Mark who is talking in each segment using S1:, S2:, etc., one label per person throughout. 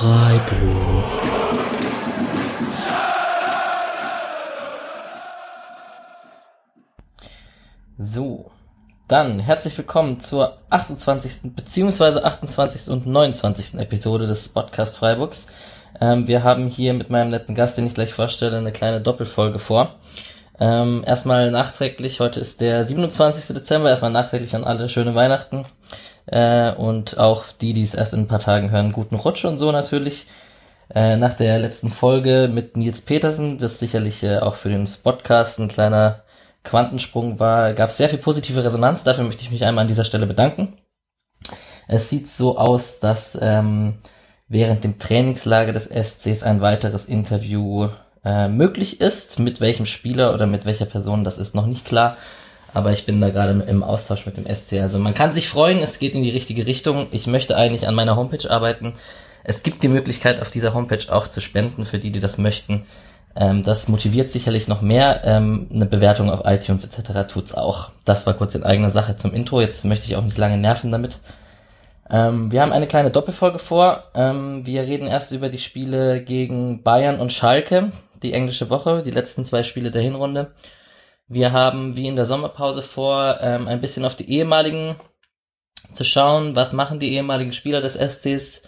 S1: Freiburg. So, dann herzlich willkommen zur 28. beziehungsweise 28. und 29. Episode des Podcast Freiburgs. Ähm, wir haben hier mit meinem netten Gast, den ich gleich vorstelle, eine kleine Doppelfolge vor. Ähm, erstmal nachträglich, heute ist der 27. Dezember, erstmal nachträglich an alle schöne Weihnachten. Äh, und auch die, die es erst in ein paar Tagen hören, guten Rutsch und so natürlich. Äh, nach der letzten Folge mit Nils Petersen, das sicherlich äh, auch für den Spotcast ein kleiner Quantensprung war, gab es sehr viel positive Resonanz. Dafür möchte ich mich einmal an dieser Stelle bedanken. Es sieht so aus, dass ähm, während dem Trainingslager des SCs ein weiteres Interview äh, möglich ist. Mit welchem Spieler oder mit welcher Person, das ist noch nicht klar. Aber ich bin da gerade im Austausch mit dem SC. Also man kann sich freuen, es geht in die richtige Richtung. Ich möchte eigentlich an meiner Homepage arbeiten. Es gibt die Möglichkeit, auf dieser Homepage auch zu spenden, für die, die das möchten. Ähm, das motiviert sicherlich noch mehr. Ähm, eine Bewertung auf iTunes etc. tut's auch. Das war kurz in eigener Sache zum Intro. Jetzt möchte ich auch nicht lange nerven damit. Ähm, wir haben eine kleine Doppelfolge vor. Ähm, wir reden erst über die Spiele gegen Bayern und Schalke, die englische Woche, die letzten zwei Spiele der Hinrunde. Wir haben wie in der Sommerpause vor, ähm, ein bisschen auf die ehemaligen zu schauen, was machen die ehemaligen Spieler des SCs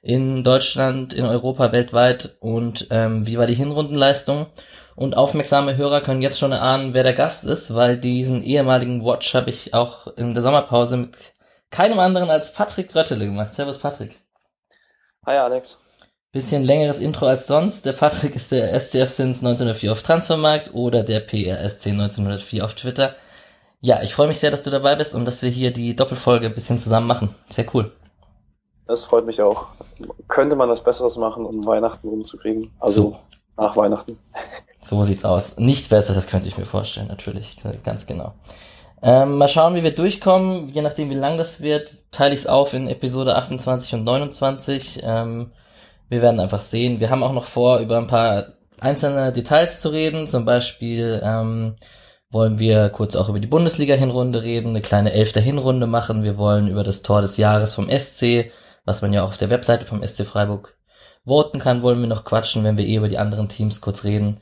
S1: in Deutschland, in Europa, weltweit und ähm, wie war die Hinrundenleistung. Und aufmerksame Hörer können jetzt schon erahnen, wer der Gast ist, weil diesen ehemaligen Watch habe ich auch in der Sommerpause mit keinem anderen als Patrick Gröttele gemacht. Servus Patrick.
S2: Hi Alex.
S1: Bisschen längeres Intro als sonst. Der Patrick ist der SCF Sins 1904 auf Transfermarkt oder der PRSC 1904 auf Twitter. Ja, ich freue mich sehr, dass du dabei bist und dass wir hier die Doppelfolge ein bisschen zusammen machen. Sehr cool.
S2: Das freut mich auch. Könnte man was Besseres machen, um Weihnachten rumzukriegen? Also so. nach Weihnachten.
S1: So sieht's aus. Nichts Besseres könnte ich mir vorstellen, natürlich. Ganz genau. Ähm, mal schauen, wie wir durchkommen. Je nachdem, wie lang das wird, teile ich es auf in Episode 28 und 29. Ähm, wir werden einfach sehen. Wir haben auch noch vor, über ein paar einzelne Details zu reden. Zum Beispiel ähm, wollen wir kurz auch über die Bundesliga-Hinrunde reden, eine kleine elfte Hinrunde machen. Wir wollen über das Tor des Jahres vom SC was man ja auch auf der Webseite vom SC Freiburg voten kann, wollen wir noch quatschen, wenn wir eh über die anderen Teams kurz reden.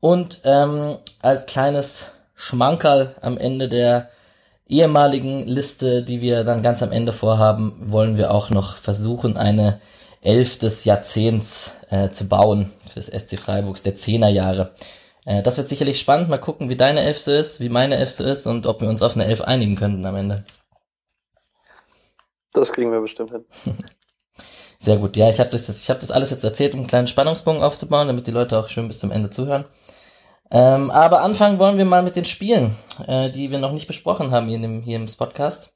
S1: Und ähm, als kleines Schmankerl am Ende der ehemaligen Liste, die wir dann ganz am Ende vorhaben, wollen wir auch noch versuchen, eine Elf des Jahrzehnts äh, zu bauen des SC Freiburgs, der Zehnerjahre. Äh, das wird sicherlich spannend. Mal gucken, wie deine Elf so ist, wie meine Elf so ist und ob wir uns auf eine Elf einigen könnten am Ende.
S2: Das kriegen wir bestimmt hin.
S1: Sehr gut. Ja, ich habe das, ich hab das alles jetzt erzählt, um einen kleinen Spannungsbogen aufzubauen, damit die Leute auch schön bis zum Ende zuhören. Ähm, aber anfangen wollen wir mal mit den Spielen, äh, die wir noch nicht besprochen haben hier, in dem, hier im Podcast.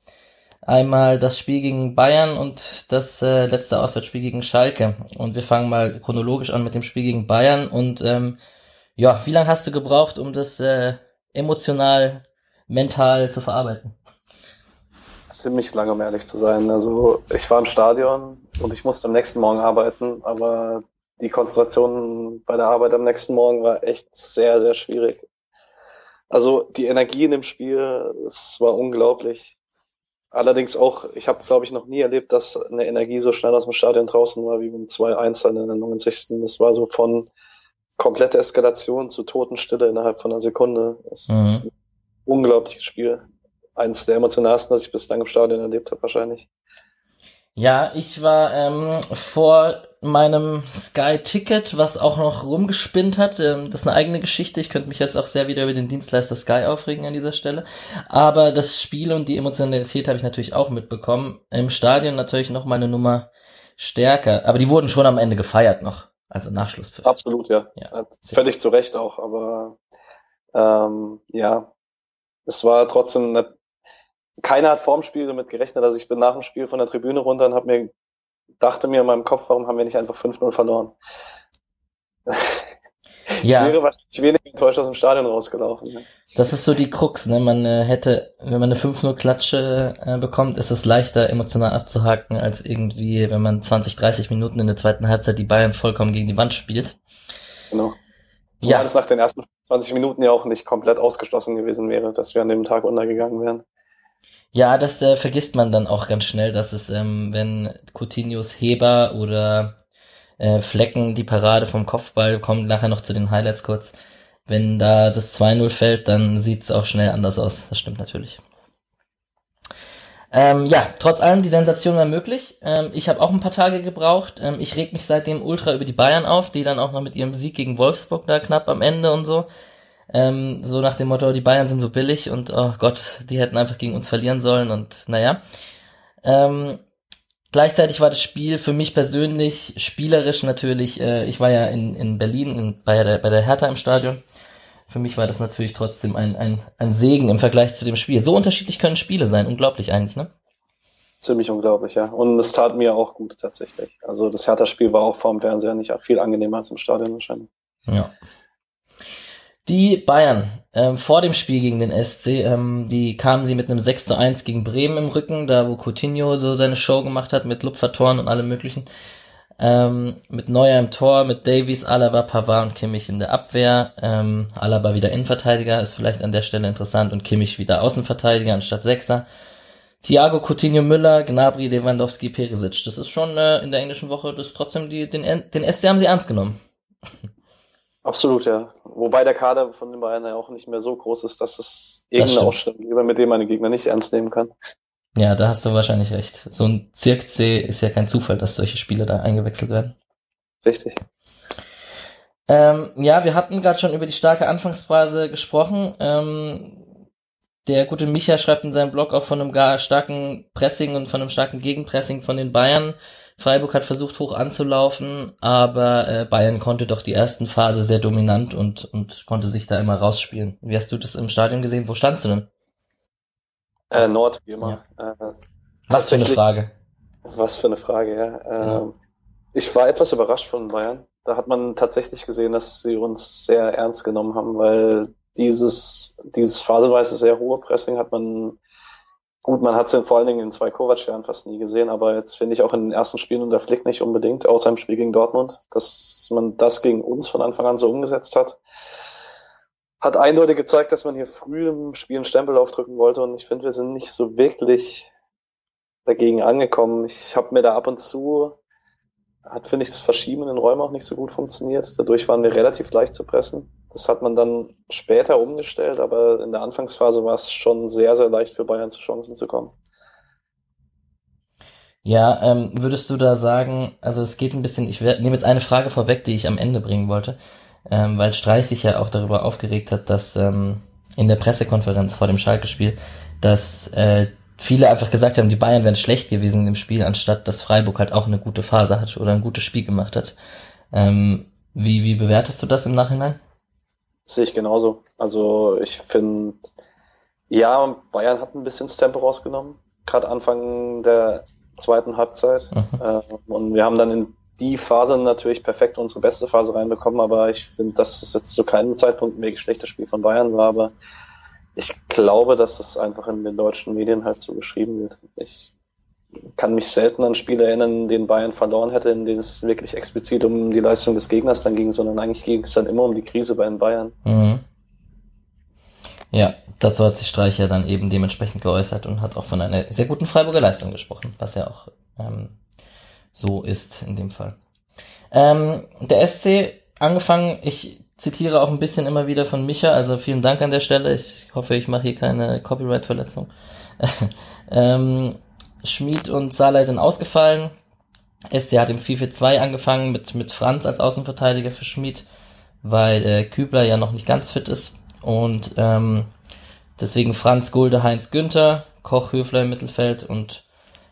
S1: Einmal das Spiel gegen Bayern und das äh, letzte Auswärtsspiel gegen Schalke. Und wir fangen mal chronologisch an mit dem Spiel gegen Bayern. Und ähm, ja, wie lange hast du gebraucht, um das äh, emotional, mental zu verarbeiten?
S2: ziemlich lange, um ehrlich zu sein. Also ich war im Stadion und ich musste am nächsten Morgen arbeiten, aber die Konzentration bei der Arbeit am nächsten Morgen war echt sehr, sehr schwierig. Also die Energie in dem Spiel, es war unglaublich. Allerdings auch, ich habe, glaube ich, noch nie erlebt, dass eine Energie so schnell aus dem Stadion draußen war wie beim 2-1 in der 90. Das war so von komplette Eskalation zu Totenstille innerhalb von einer Sekunde. Das mhm. ist ein unglaubliches Spiel eines der emotionalsten, das ich bislang im Stadion erlebt habe, wahrscheinlich.
S1: Ja, ich war ähm, vor meinem Sky-Ticket, was auch noch rumgespinnt hat. Ähm, das ist eine eigene Geschichte. Ich könnte mich jetzt auch sehr wieder über den Dienstleister Sky aufregen an dieser Stelle. Aber das Spiel und die Emotionalität habe ich natürlich auch mitbekommen. Im Stadion natürlich noch mal eine Nummer stärker. Aber die wurden schon am Ende gefeiert noch. Also Nachschlusspfiff.
S2: Absolut, ja. ja Völlig zu Recht auch. Aber ähm, ja, es war trotzdem eine keiner hat vorm Spiel damit gerechnet. Also ich bin nach dem Spiel von der Tribüne runter und habe mir dachte mir in meinem Kopf, warum haben wir nicht einfach 5-0 verloren? Ja. Ich wäre wahrscheinlich weniger enttäuscht aus dem Stadion rausgelaufen. Ne?
S1: Das ist so die Krux, ne? Man äh, hätte, wenn man eine 5-0-Klatsche äh, bekommt, ist es leichter emotional abzuhaken, als irgendwie, wenn man 20, 30 Minuten in der zweiten Halbzeit die Bayern vollkommen gegen die Wand spielt.
S2: Genau. Zumal ja. es nach den ersten 20 Minuten ja auch nicht komplett ausgeschlossen gewesen wäre, dass wir an dem Tag untergegangen wären.
S1: Ja, das äh, vergisst man dann auch ganz schnell, dass es, ähm, wenn Coutinhos Heber oder äh, Flecken, die Parade vom Kopfball, kommt nachher noch zu den Highlights kurz. Wenn da das 2-0 fällt, dann sieht's auch schnell anders aus. Das stimmt natürlich. Ähm, ja, trotz allem, die Sensation war möglich. Ähm, ich habe auch ein paar Tage gebraucht. Ähm, ich reg mich seitdem ultra über die Bayern auf, die dann auch noch mit ihrem Sieg gegen Wolfsburg da knapp am Ende und so. Ähm, so nach dem Motto, die Bayern sind so billig und oh Gott, die hätten einfach gegen uns verlieren sollen und naja. Ähm, gleichzeitig war das Spiel für mich persönlich spielerisch natürlich, äh, ich war ja in, in Berlin in, bei, der, bei der Hertha im Stadion für mich war das natürlich trotzdem ein, ein, ein Segen im Vergleich zu dem Spiel. So unterschiedlich können Spiele sein. Unglaublich eigentlich, ne?
S2: Ziemlich unglaublich, ja. Und es tat mir auch gut tatsächlich. Also das Hertha-Spiel war auch vorm Fernseher nicht viel angenehmer als im Stadion wahrscheinlich.
S1: Ja. Die Bayern, ähm, vor dem Spiel gegen den SC, ähm, die kamen sie mit einem 6 zu 1 gegen Bremen im Rücken, da wo Coutinho so seine Show gemacht hat mit Lupfertoren und allem möglichen. Ähm, mit Neuer im Tor, mit Davies, Alaba, Pavard und Kimmich in der Abwehr. Ähm, Alaba wieder Innenverteidiger, ist vielleicht an der Stelle interessant und Kimmich wieder Außenverteidiger anstatt Sechser. Thiago, Coutinho, Müller, Gnabry, Lewandowski, Perisic. Das ist schon äh, in der englischen Woche, das trotzdem die, den, den SC haben sie ernst genommen.
S2: Absolut, ja. Wobei der Kader von den Bayern ja auch nicht mehr so groß ist, dass es irgendeine Ausstellung gibt, mit dem man den Gegner nicht ernst nehmen kann.
S1: Ja, da hast du wahrscheinlich recht. So ein Zirkzee ist ja kein Zufall, dass solche Spiele da eingewechselt werden.
S2: Richtig.
S1: Ähm, ja, wir hatten gerade schon über die starke Anfangsphase gesprochen. Ähm, der gute Micha schreibt in seinem Blog auch von einem gar starken Pressing und von einem starken Gegenpressing von den Bayern. Freiburg hat versucht hoch anzulaufen, aber äh, Bayern konnte doch die ersten Phase sehr dominant und, und konnte sich da immer rausspielen. Wie hast du das im Stadion gesehen? Wo standst du denn?
S2: Äh, Nord, wie immer. Ja.
S1: Äh, was für eine Frage.
S2: Was für eine Frage, ja. Äh, ja. Ich war etwas überrascht von Bayern. Da hat man tatsächlich gesehen, dass sie uns sehr ernst genommen haben, weil dieses, dieses phasenweise sehr hohe Pressing hat man, gut, man hat es vor allen Dingen in zwei Kovac-Jahren fast nie gesehen, aber jetzt finde ich auch in den ersten Spielen unter Flick nicht unbedingt, außer im Spiel gegen Dortmund, dass man das gegen uns von Anfang an so umgesetzt hat hat eindeutig gezeigt, dass man hier früh im Spiel einen Stempel aufdrücken wollte und ich finde, wir sind nicht so wirklich dagegen angekommen. Ich habe mir da ab und zu, hat, finde ich, das Verschieben in den Räumen auch nicht so gut funktioniert. Dadurch waren wir relativ leicht zu pressen. Das hat man dann später umgestellt, aber in der Anfangsphase war es schon sehr, sehr leicht für Bayern zu Chancen zu kommen.
S1: Ja, ähm, würdest du da sagen, also es geht ein bisschen, ich nehme jetzt eine Frage vorweg, die ich am Ende bringen wollte ähm, weil Streich sich ja auch darüber aufgeregt hat, dass ähm, in der Pressekonferenz vor dem Schalke-Spiel, dass äh, viele einfach gesagt haben, die Bayern wären schlecht gewesen im Spiel, anstatt dass Freiburg halt auch eine gute Phase hat oder ein gutes Spiel gemacht hat. Ähm, wie, wie bewertest du das im Nachhinein?
S2: Sehe ich genauso. Also ich finde, ja, Bayern hat ein bisschen das Tempo rausgenommen, gerade Anfang der zweiten Halbzeit. Mhm. Äh, und wir haben dann in die Phase natürlich perfekt unsere beste Phase reinbekommen, aber ich finde, dass es jetzt zu keinem Zeitpunkt ein wirklich schlechtes Spiel von Bayern war, aber ich glaube, dass das einfach in den deutschen Medien halt so beschrieben wird. Ich kann mich selten an Spiele erinnern, in denen Bayern verloren hätte, in denen es wirklich explizit um die Leistung des Gegners dann ging, sondern eigentlich ging es dann immer um die Krise bei den Bayern. Mhm.
S1: Ja, dazu hat sich Streich ja dann eben dementsprechend geäußert und hat auch von einer sehr guten Freiburger Leistung gesprochen, was ja auch ähm, so ist in dem Fall. Ähm, der SC angefangen, ich zitiere auch ein bisschen immer wieder von Micha, also vielen Dank an der Stelle. Ich hoffe, ich mache hier keine Copyright-Verletzung. ähm, Schmid und Salai sind ausgefallen. SC hat im 4-4-2 angefangen mit, mit Franz als Außenverteidiger für Schmid, weil äh, Kübler ja noch nicht ganz fit ist. Und ähm, deswegen Franz, Gulde, Heinz, Günther, Koch, Höfler im Mittelfeld und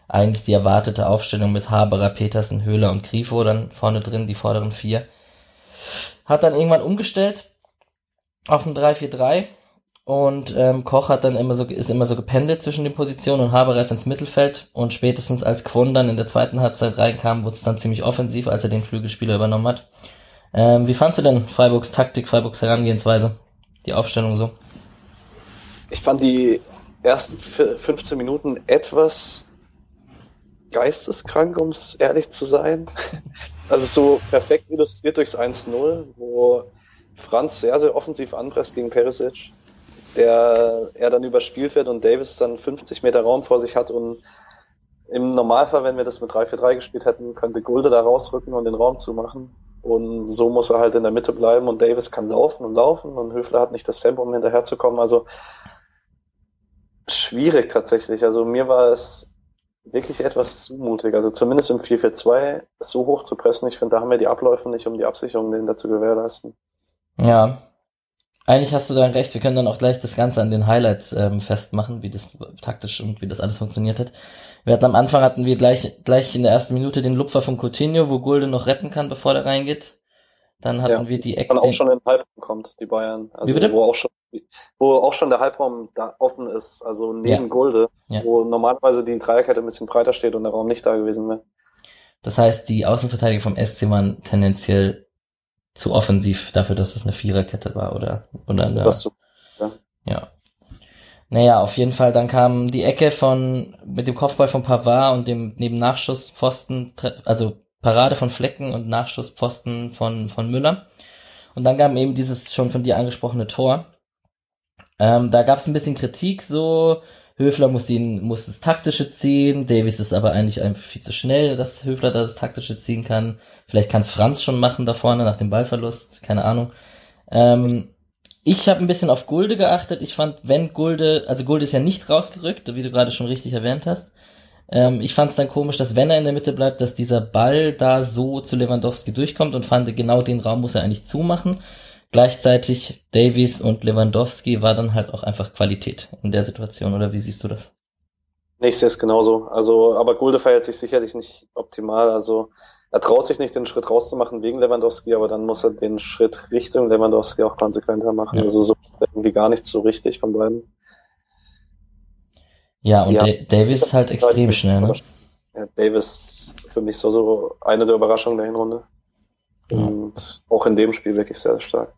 S1: eigentlich die erwartete Aufstellung mit Haberer, Petersen, Höhler und Grifo dann vorne drin, die vorderen vier. Hat dann irgendwann umgestellt auf ein 3-4-3 und ähm, Koch hat dann immer so, ist immer so gependelt zwischen den Positionen und Haberer ist ins Mittelfeld und spätestens als Quon dann in der zweiten Halbzeit reinkam, wurde es dann ziemlich offensiv, als er den Flügelspieler übernommen hat. Ähm, wie fandst du denn Freiburgs Taktik, Freiburgs Herangehensweise, die Aufstellung so?
S2: Ich fand die ersten 15 Minuten etwas geisteskrank, um es ehrlich zu sein. Also so perfekt illustriert durchs 1-0, wo Franz sehr, sehr offensiv anpresst gegen Perisic, der er dann überspielt wird und Davis dann 50 Meter Raum vor sich hat und im Normalfall, wenn wir das mit 3-4-3 gespielt hätten, könnte Gulde da rausrücken und den Raum zumachen. Und so muss er halt in der Mitte bleiben und Davis kann laufen und laufen und Höfler hat nicht das Tempo, um hinterherzukommen. Also schwierig tatsächlich. Also mir war es wirklich etwas zumutig. Also zumindest im 4-4-2 so hoch zu pressen. Ich finde, da haben wir die Abläufe nicht, um die Absicherung dahinter zu gewährleisten.
S1: Ja. Eigentlich hast du dann recht. Wir können dann auch gleich das Ganze an den Highlights ähm, festmachen, wie das taktisch und wie das alles funktioniert hat. Wir hatten am Anfang hatten wir gleich, gleich in der ersten Minute den Lupfer von Coutinho, wo Gulde noch retten kann, bevor der reingeht. Dann hatten ja, wir die
S2: Ecke. Dann auch schon in den Halbraum kommt, die Bayern. Also wo auch schon, wo auch schon der Halbraum da offen ist, also neben ja. Gulde, ja. wo normalerweise die Dreierkette ein bisschen breiter steht und der Raum nicht da gewesen wäre.
S1: Das heißt, die Außenverteidiger vom SC waren tendenziell zu offensiv dafür, dass es eine Viererkette war, oder? oder eine, das so, ja. ja. Naja, auf jeden Fall, dann kam die Ecke von, mit dem Kopfball von Pavard und dem neben Nachschuss Pfosten, also Parade von Flecken und Nachschusspfosten von, von Müller. Und dann kam eben dieses schon von dir angesprochene Tor. Ähm, da gab es ein bisschen Kritik, so Höfler muss ihn, muss das Taktische ziehen, Davies ist aber eigentlich einfach viel zu schnell, dass Höfler da das Taktische ziehen kann. Vielleicht kann es Franz schon machen da vorne nach dem Ballverlust, keine Ahnung. Ähm, ich habe ein bisschen auf Gulde geachtet. Ich fand, wenn Gulde, also Gulde ist ja nicht rausgerückt, wie du gerade schon richtig erwähnt hast. Ähm, ich fand es dann komisch, dass wenn er in der Mitte bleibt, dass dieser Ball da so zu Lewandowski durchkommt und fand, genau den Raum muss er eigentlich zumachen. Gleichzeitig Davies und Lewandowski war dann halt auch einfach Qualität in der Situation, oder wie siehst du das?
S2: Nee, ich sehe es genauso. Also, aber Gulde verhält sich sicherlich nicht optimal. Also er traut sich nicht, den Schritt rauszumachen wegen Lewandowski, aber dann muss er den Schritt Richtung Lewandowski auch konsequenter machen. Ja. Also so irgendwie gar nicht so richtig von beiden.
S1: Ja, und ja. Davis ist halt extrem schnell, ne?
S2: Ja, Davis für mich so, so eine der Überraschungen der Hinrunde. Und ja. auch in dem Spiel wirklich sehr stark.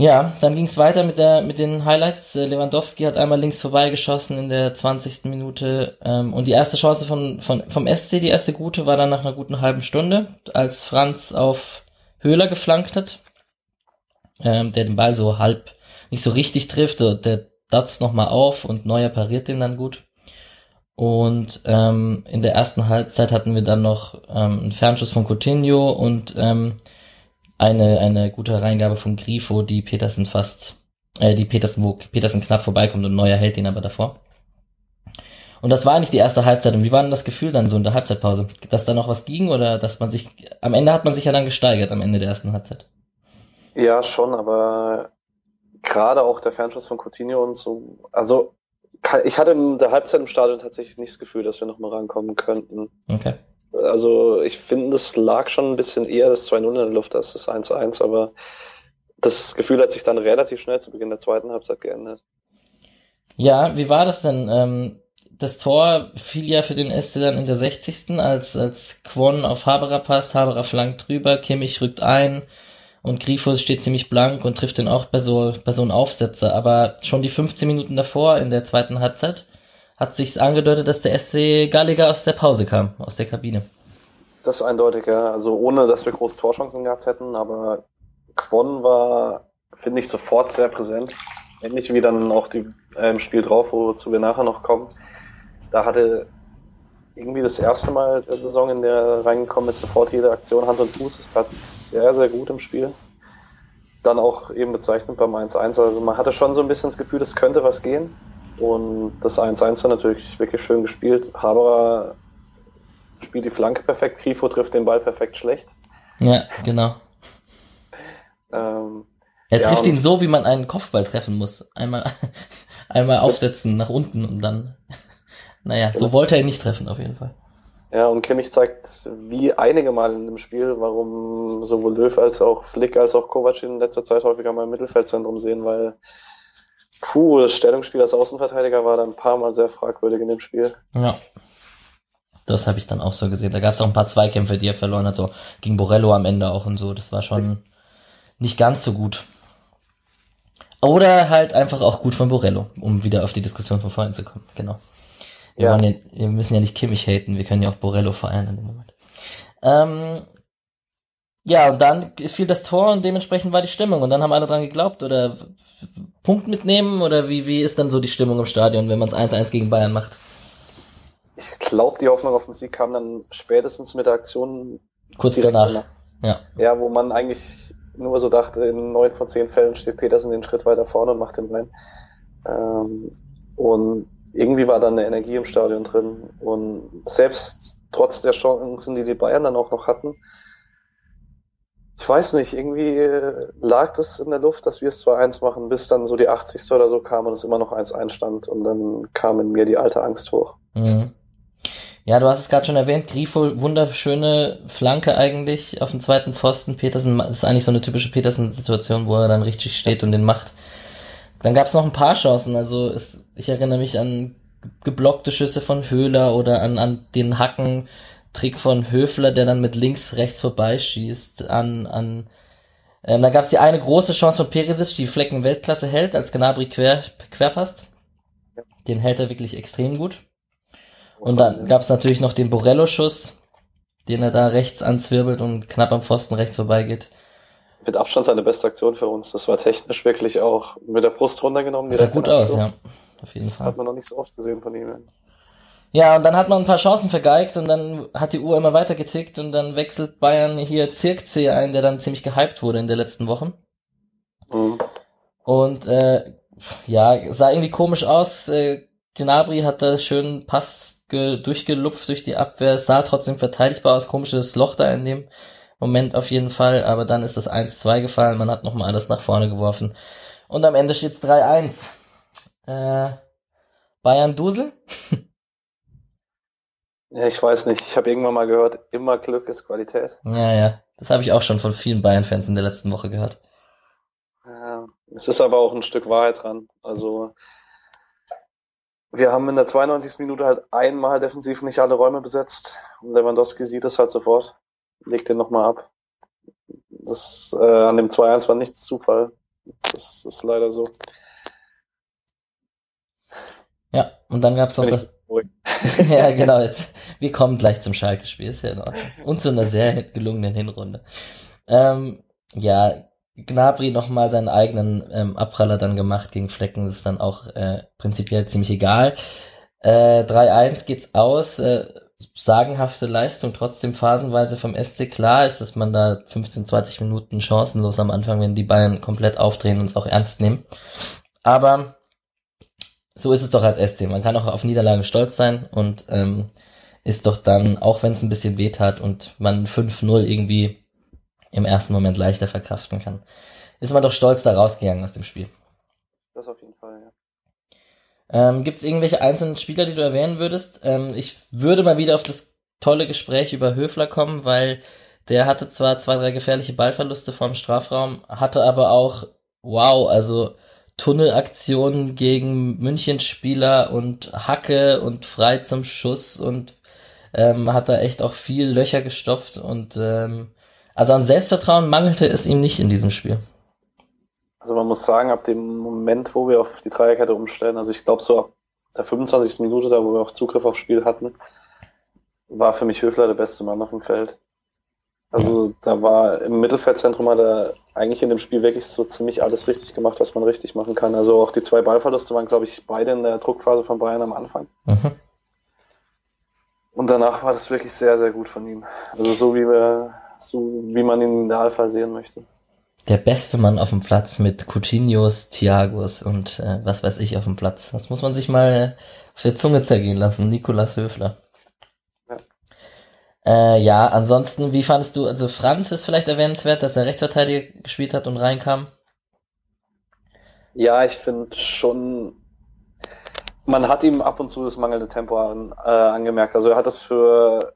S1: Ja, dann ging es weiter mit der mit den Highlights. Äh, Lewandowski hat einmal links vorbeigeschossen in der 20. Minute ähm, und die erste Chance von, von vom SC, die erste gute, war dann nach einer guten halben Stunde, als Franz auf Höhler geflankt hat, ähm, der den Ball so halb nicht so richtig trifft. Der Dutz nochmal auf und Neuer pariert den dann gut. Und ähm, in der ersten Halbzeit hatten wir dann noch ähm, einen Fernschuss von Coutinho und ähm, eine, eine gute Reingabe von Grifo, die Petersen fast, äh, die Petersen, wo Petersen knapp vorbeikommt und Neuer hält ihn aber davor. Und das war eigentlich die erste Halbzeit. Und wie war denn das Gefühl dann so in der Halbzeitpause? Dass da noch was ging oder dass man sich, am Ende hat man sich ja dann gesteigert am Ende der ersten Halbzeit.
S2: Ja, schon, aber gerade auch der Fernschuss von Coutinho und so, also ich hatte in der Halbzeit im Stadion tatsächlich nicht das Gefühl, dass wir nochmal rankommen könnten.
S1: Okay.
S2: Also ich finde, es lag schon ein bisschen eher das 2-0 in der Luft als das 1-1, aber das Gefühl hat sich dann relativ schnell zu Beginn der zweiten Halbzeit geändert.
S1: Ja, wie war das denn? Ähm, das Tor fiel ja für den SC dann in der 60. als, als Quon auf Haberer passt, Haberer flankt drüber, Kimmich rückt ein, und Grifo steht ziemlich blank und trifft den auch bei so, bei so einem Aufsetzer. Aber schon die 15 Minuten davor, in der zweiten Halbzeit, hat sich's angedeutet, dass der SC Gallagher aus der Pause kam, aus der Kabine.
S2: Das ist eindeutig, ja. Also ohne, dass wir große Torchancen gehabt hätten, aber Quon war, finde ich, sofort sehr präsent. Ähnlich wie dann auch die, äh, im Spiel drauf, wozu wir nachher noch kommen. Da hatte irgendwie das erste Mal der Saison, in der er reingekommen ist, sofort jede Aktion Hand und Fuß. ist gerade sehr, sehr gut im Spiel. Dann auch eben bezeichnet beim 1-1. Also man hatte schon so ein bisschen das Gefühl, es könnte was gehen. Und das 1-1 war natürlich wirklich schön gespielt. Haberer spielt die Flanke perfekt, Grifo trifft den Ball perfekt schlecht.
S1: Ja, genau. ähm, er trifft ja, ihn so, wie man einen Kopfball treffen muss. Einmal, einmal aufsetzen nach unten und dann. Naja, so genau. wollte er ihn nicht treffen, auf jeden Fall.
S2: Ja, und Kimmich zeigt wie einige Mal in dem Spiel, warum sowohl Löw als auch Flick als auch Kovac in letzter Zeit häufiger mal im Mittelfeldzentrum sehen, weil puh, das Stellungsspiel als Außenverteidiger war da ein paar Mal sehr fragwürdig in dem Spiel.
S1: Ja. Das habe ich dann auch so gesehen. Da gab es auch ein paar Zweikämpfe, die er verloren hat, so gegen Borello am Ende auch und so. Das war schon nicht ganz so gut. Oder halt einfach auch gut von Borello, um wieder auf die Diskussion von vorhin zu kommen. Genau. Wir, ja. ja. wir müssen ja nicht Kimmich haten, wir können ja auch Borello feiern in dem Moment. Ähm, ja, und dann fiel das Tor und dementsprechend war die Stimmung. Und dann haben alle dran geglaubt oder Punkt mitnehmen oder wie, wie ist dann so die Stimmung im Stadion, wenn man es 1-1 gegen Bayern macht?
S2: ich glaube, die Hoffnung auf den Sieg kam dann spätestens mit der Aktion.
S1: Kurz danach. Ja.
S2: Ja, wo man eigentlich nur so dachte, in neun von zehn Fällen steht Petersen den Schritt weiter vorne und macht den rein. Ähm, und irgendwie war dann eine Energie im Stadion drin. Und selbst trotz der Chancen, die die Bayern dann auch noch hatten, ich weiß nicht, irgendwie lag das in der Luft, dass wir es 2-1 machen, bis dann so die 80. oder so kam und es immer noch 1-1 stand und dann kam in mir die alte Angst hoch.
S1: Mhm. Ja, du hast es gerade schon erwähnt, Grifo, wunderschöne Flanke eigentlich auf dem zweiten Pfosten. Petersen, das ist eigentlich so eine typische Petersen-Situation, wo er dann richtig steht und den macht. Dann gab es noch ein paar Chancen, also es, ich erinnere mich an geblockte Schüsse von Höhler oder an, an den Hacken Trick von Höfler, der dann mit links, rechts vorbeischießt, an, an, ähm, da gab es die eine große Chance von Perisic, die Flecken Weltklasse hält, als Gnabry quer, quer passt. Den hält er wirklich extrem gut. Und dann gab es natürlich noch den Borello-Schuss, den er da rechts anzwirbelt und knapp am Pfosten rechts vorbeigeht.
S2: Mit Abstand seine beste Aktion für uns. Das war technisch wirklich auch mit der Brust runtergenommen.
S1: Sah gut aus, ja.
S2: Auf jeden das Fall. hat man noch nicht so oft gesehen von ihm.
S1: Ja, und dann hat man ein paar Chancen vergeigt und dann hat die Uhr immer weiter getickt und dann wechselt Bayern hier Zirkzee ein, der dann ziemlich gehypt wurde in der letzten Woche. Mhm. Und äh, ja, sah irgendwie komisch aus. Äh, Gnabry hat da schön Pass durchgelupft durch die Abwehr, sah trotzdem verteidigbar aus, komisches Loch da in dem Moment auf jeden Fall, aber dann ist das 1-2 gefallen, man hat nochmal alles nach vorne geworfen. Und am Ende steht's 3-1. Äh, Bayern Dusel?
S2: Ja, ich weiß nicht. Ich habe irgendwann mal gehört, immer Glück ist Qualität.
S1: Ja, ja. Das habe ich auch schon von vielen Bayern-Fans in der letzten Woche gehört.
S2: Ja, es ist aber auch ein Stück Wahrheit dran. Also wir haben in der 92. Minute halt einmal defensiv nicht alle Räume besetzt. Und Lewandowski sieht es halt sofort, legt den nochmal ab. Das äh, an dem 2-1 war nichts Zufall. Das ist leider so.
S1: Ja, und dann gab's noch das. ja, genau, jetzt. Wir kommen gleich zum Schalke-Spiel, ist ja Ordnung. Und zu einer sehr gelungenen Hinrunde. Ähm, ja, Gnabry nochmal seinen eigenen ähm, Abpraller dann gemacht gegen Flecken, das ist dann auch äh, prinzipiell ziemlich egal. Äh, 3-1 geht's aus, äh, sagenhafte Leistung, trotzdem phasenweise vom SC klar ist, dass man da 15, 20 Minuten chancenlos am Anfang, wenn die Bayern komplett aufdrehen und es auch ernst nehmen. Aber so ist es doch als SC. Man kann auch auf Niederlagen stolz sein und ähm, ist doch dann, auch wenn es ein bisschen weht hat und man 5-0 irgendwie im ersten Moment leichter verkraften kann, ist man doch stolz da rausgegangen aus dem Spiel.
S2: Das auf jeden Fall, ja.
S1: Ähm, Gibt es irgendwelche einzelnen Spieler, die du erwähnen würdest? Ähm, ich würde mal wieder auf das tolle Gespräch über Höfler kommen, weil der hatte zwar zwei, drei gefährliche Ballverluste vorm Strafraum, hatte aber auch, wow, also Tunnelaktionen gegen Münchenspieler und Hacke und frei zum Schuss und ähm, hat da echt auch viel Löcher gestopft und ähm, also an Selbstvertrauen mangelte es ihm nicht in diesem Spiel.
S2: Also man muss sagen, ab dem Moment, wo wir auf die Dreierkette umstellen, also ich glaube so ab der 25. Minute, da wo wir auch Zugriff aufs Spiel hatten, war für mich Höfler der beste Mann auf dem Feld. Also da war im Mittelfeldzentrum hat er eigentlich in dem Spiel wirklich so ziemlich alles richtig gemacht, was man richtig machen kann. Also auch die zwei Ballverluste waren, glaube ich, beide in der Druckphase von Bayern am Anfang. Mhm. Und danach war das wirklich sehr, sehr gut von ihm. Also so wie wir, so wie man ihn in der Alpha sehen möchte.
S1: Der beste Mann auf dem Platz mit Coutinhos, Thiagos und äh, was weiß ich auf dem Platz. Das muss man sich mal auf der Zunge zergehen lassen. Nikolas Höfler. Äh, ja, ansonsten, wie fandest du, also Franz ist vielleicht erwähnenswert, dass er Rechtsverteidiger gespielt hat und reinkam?
S2: Ja, ich finde schon, man hat ihm ab und zu das mangelnde Tempo an, äh, angemerkt. Also er hat es für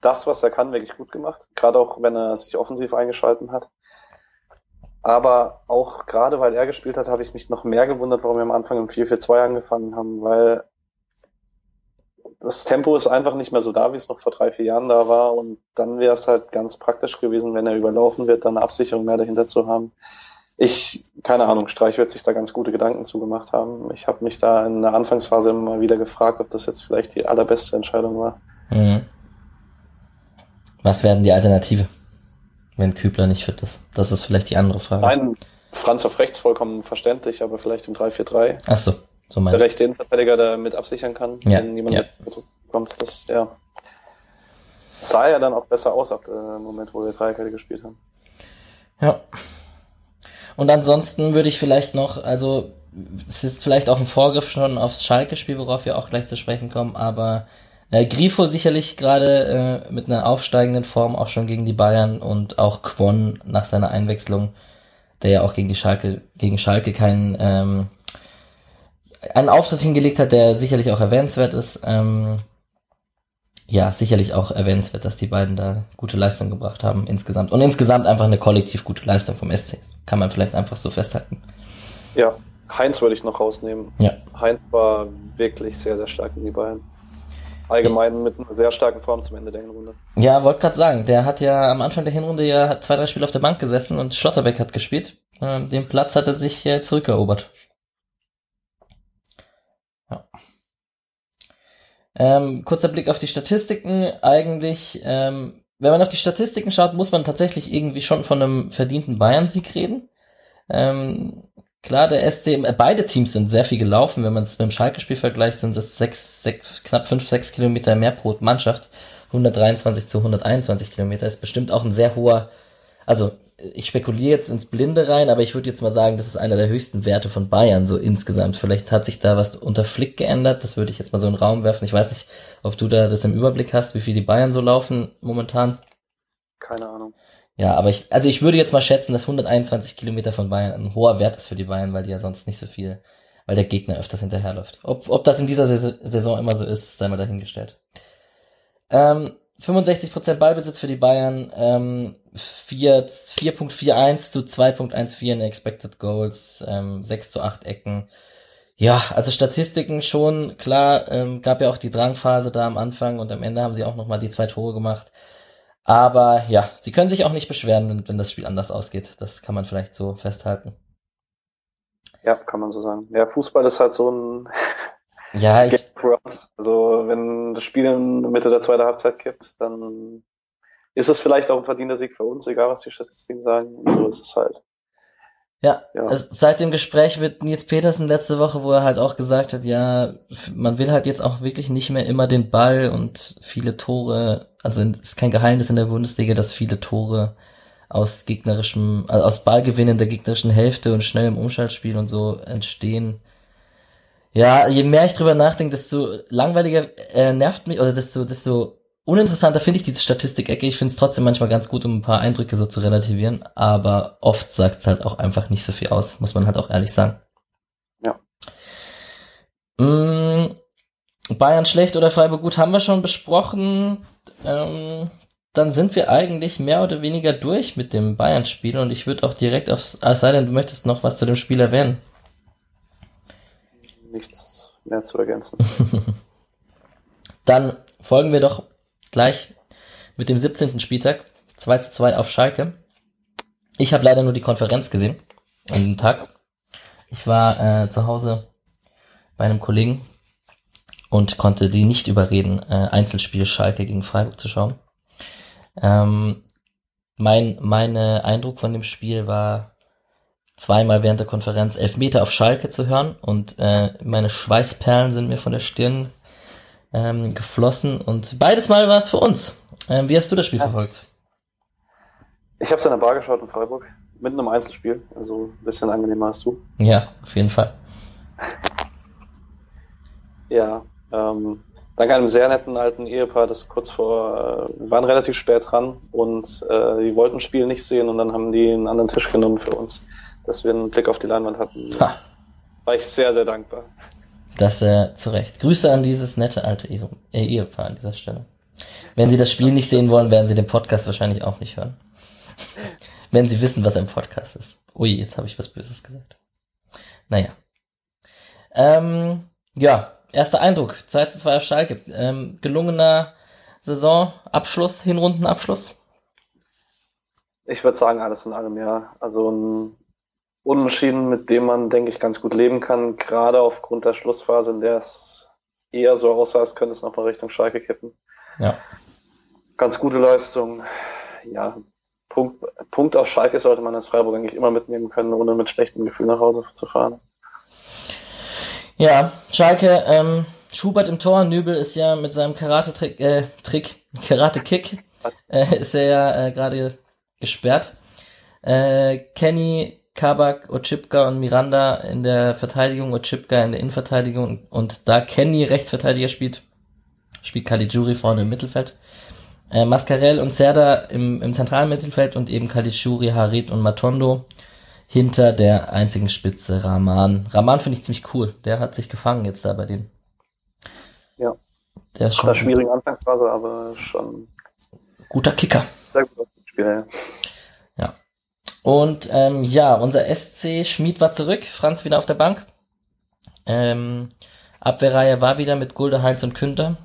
S2: das, was er kann, wirklich gut gemacht. Gerade auch, wenn er sich offensiv eingeschalten hat. Aber auch gerade weil er gespielt hat, habe ich mich noch mehr gewundert, warum wir am Anfang im 4-4-2 angefangen haben, weil das Tempo ist einfach nicht mehr so da, wie es noch vor drei, vier Jahren da war. Und dann wäre es halt ganz praktisch gewesen, wenn er überlaufen wird, dann eine Absicherung mehr dahinter zu haben. Ich, keine Ahnung, Streich wird sich da ganz gute Gedanken zugemacht haben. Ich habe mich da in der Anfangsphase immer wieder gefragt, ob das jetzt vielleicht die allerbeste Entscheidung war. Mhm.
S1: Was werden die Alternative, wenn Kübler nicht fit ist? Das ist vielleicht die andere Frage.
S2: Nein, Franz auf rechts vollkommen verständlich, aber vielleicht im 3-4-3.
S1: Ach so. So
S2: der rechte Innenverteidiger, der mit absichern kann,
S1: ja, wenn jemand
S2: ja. kommt. Das, ja. Das sah ja dann auch besser aus ab dem Moment, wo wir Dreierkette gespielt haben.
S1: Ja. Und ansonsten würde ich vielleicht noch, also es ist vielleicht auch ein Vorgriff schon aufs Schalke-Spiel, worauf wir auch gleich zu sprechen kommen, aber äh, Grifo sicherlich gerade äh, mit einer aufsteigenden Form auch schon gegen die Bayern und auch Quon nach seiner Einwechslung, der ja auch gegen die Schalke, gegen Schalke keinen ähm, einen Auftritt hingelegt hat, der sicherlich auch erwähnenswert ist. Ähm, ja, sicherlich auch erwähnenswert, dass die beiden da gute Leistung gebracht haben insgesamt. Und insgesamt einfach eine kollektiv gute Leistung vom SC. Kann man vielleicht einfach so festhalten.
S2: Ja, Heinz würde ich noch rausnehmen.
S1: Ja.
S2: Heinz war wirklich sehr, sehr stark in die Bayern. Allgemein mit einer sehr starken Form zum Ende der Hinrunde.
S1: Ja, wollte gerade sagen, der hat ja am Anfang der Hinrunde ja zwei, drei Spiele auf der Bank gesessen und Schlotterbeck hat gespielt. Ähm, den Platz hat er sich äh, zurückerobert. Ähm, kurzer Blick auf die Statistiken. Eigentlich, ähm, wenn man auf die Statistiken schaut, muss man tatsächlich irgendwie schon von einem verdienten Bayern-Sieg reden. Ähm, klar, der SC, äh, beide Teams sind sehr viel gelaufen. Wenn man es mit dem Schalke-Spiel vergleicht, sind es sechs, sechs, knapp fünf, sechs Kilometer mehr pro Mannschaft. 123 zu 121 Kilometer ist bestimmt auch ein sehr hoher, also ich spekuliere jetzt ins Blinde rein, aber ich würde jetzt mal sagen, das ist einer der höchsten Werte von Bayern so insgesamt. Vielleicht hat sich da was unter Flick geändert, das würde ich jetzt mal so in den Raum werfen. Ich weiß nicht, ob du da das im Überblick hast, wie viel die Bayern so laufen momentan.
S2: Keine Ahnung.
S1: Ja, aber ich, also ich würde jetzt mal schätzen, dass 121 Kilometer von Bayern ein hoher Wert ist für die Bayern, weil die ja sonst nicht so viel, weil der Gegner öfters hinterherläuft. Ob, ob das in dieser Saison immer so ist, sei mal dahingestellt. Ähm, 65% Ballbesitz für die Bayern, ähm, 4.41 zu 2.14 in Expected Goals, ähm, 6 zu 8 Ecken. Ja, also Statistiken schon, klar, ähm, gab ja auch die Drangphase da am Anfang und am Ende haben sie auch nochmal die zwei Tore gemacht. Aber ja, sie können sich auch nicht beschweren, wenn, wenn das Spiel anders ausgeht. Das kann man vielleicht so festhalten.
S2: Ja, kann man so sagen. Ja, Fußball ist halt so ein
S1: ja, ich,
S2: also wenn das Spiel in der Mitte der zweiten Halbzeit kippt, dann ist es vielleicht auch ein verdienter Sieg für uns, egal was die Statistiken sagen. Und so ist es halt.
S1: Ja, ja. Also seit dem Gespräch mit Nils Petersen letzte Woche, wo er halt auch gesagt hat, ja, man will halt jetzt auch wirklich nicht mehr immer den Ball und viele Tore, also es ist kein Geheimnis in der Bundesliga, dass viele Tore aus gegnerischem, also aus Ballgewinnen der gegnerischen Hälfte und schnellem Umschaltspiel und so entstehen. Ja, je mehr ich drüber nachdenke, desto langweiliger äh, nervt mich, oder desto, desto uninteressanter finde ich diese Statistik-Ecke. Ich finde es trotzdem manchmal ganz gut, um ein paar Eindrücke so zu relativieren, aber oft sagt es halt auch einfach nicht so viel aus, muss man halt auch ehrlich sagen.
S2: Ja.
S1: Mm, Bayern schlecht oder Freiburg gut haben wir schon besprochen. Ähm, dann sind wir eigentlich mehr oder weniger durch mit dem Bayern-Spiel und ich würde auch direkt aufs, es sei denn, du möchtest noch was zu dem Spiel erwähnen
S2: nichts mehr zu ergänzen.
S1: Dann folgen wir doch gleich mit dem 17. Spieltag. 2 zu 2 auf Schalke. Ich habe leider nur die Konferenz gesehen an dem Tag. Ich war äh, zu Hause bei einem Kollegen und konnte die nicht überreden, äh, Einzelspiel Schalke gegen Freiburg zu schauen. Ähm, mein meine Eindruck von dem Spiel war zweimal während der Konferenz Elfmeter auf Schalke zu hören und äh, meine Schweißperlen sind mir von der Stirn ähm, geflossen und beides Mal war es für uns. Ähm, wie hast du das Spiel ja. verfolgt?
S2: Ich habe es in der Bar geschaut in Freiburg, mitten im Einzelspiel, also ein bisschen angenehmer als du.
S1: Ja, auf jeden Fall.
S2: ja, ähm, dank einem sehr netten alten Ehepaar, das kurz vor, äh, waren relativ spät dran und äh, die wollten das Spiel nicht sehen und dann haben die einen anderen Tisch genommen für uns dass wir einen Blick auf die Leinwand hatten. Ha. War ich sehr, sehr dankbar.
S1: Das äh, zu Recht. Grüße an dieses nette alte Ehe äh, Ehepaar an dieser Stelle. Wenn Sie das Spiel nicht sehen wollen, werden Sie den Podcast wahrscheinlich auch nicht hören. Wenn Sie wissen, was ein Podcast ist. Ui, jetzt habe ich was Böses gesagt. Naja. Ähm, ja, erster Eindruck. 2 zu 2 auf Schalke. Ähm, gelungener Saisonabschluss, Hinrundenabschluss?
S2: Ich würde sagen, alles in allem, ja. Also ein Unentschieden, mit dem man, denke ich, ganz gut leben kann, gerade aufgrund der Schlussphase, in der es eher so aussah, als könnte es nochmal Richtung Schalke kippen.
S1: Ja.
S2: Ganz gute Leistung. Ja, Punkt, Punkt auf Schalke sollte man als Freiburg eigentlich immer mitnehmen können, ohne mit schlechtem Gefühl nach Hause zu fahren.
S1: Ja, Schalke, ähm, Schubert im Tor. Nübel ist ja mit seinem Karate-Trick, äh, Trick, Karate-Kick, äh, ist er ja äh, gerade gesperrt. Äh, Kenny, Kabak, Ochipka und Miranda in der Verteidigung, Ochipka in der Innenverteidigung und da Kenny Rechtsverteidiger spielt, spielt Caligiuri vorne im Mittelfeld. Äh, Mascarell und Serda im, im zentralen Mittelfeld und eben Caligiuri, Harit und Matondo hinter der einzigen Spitze Rahman. Rahman finde ich ziemlich cool. Der hat sich gefangen jetzt da bei denen.
S2: Ja.
S1: Der ist schon
S2: Nach schwierigen Anfangsphase, aber schon
S1: guter Kicker.
S2: sehr gut Spieler. Ja.
S1: Und ähm, ja, unser SC Schmid war zurück, Franz wieder auf der Bank. Ähm, Abwehrreihe war wieder mit Gulde, Heinz und Künter.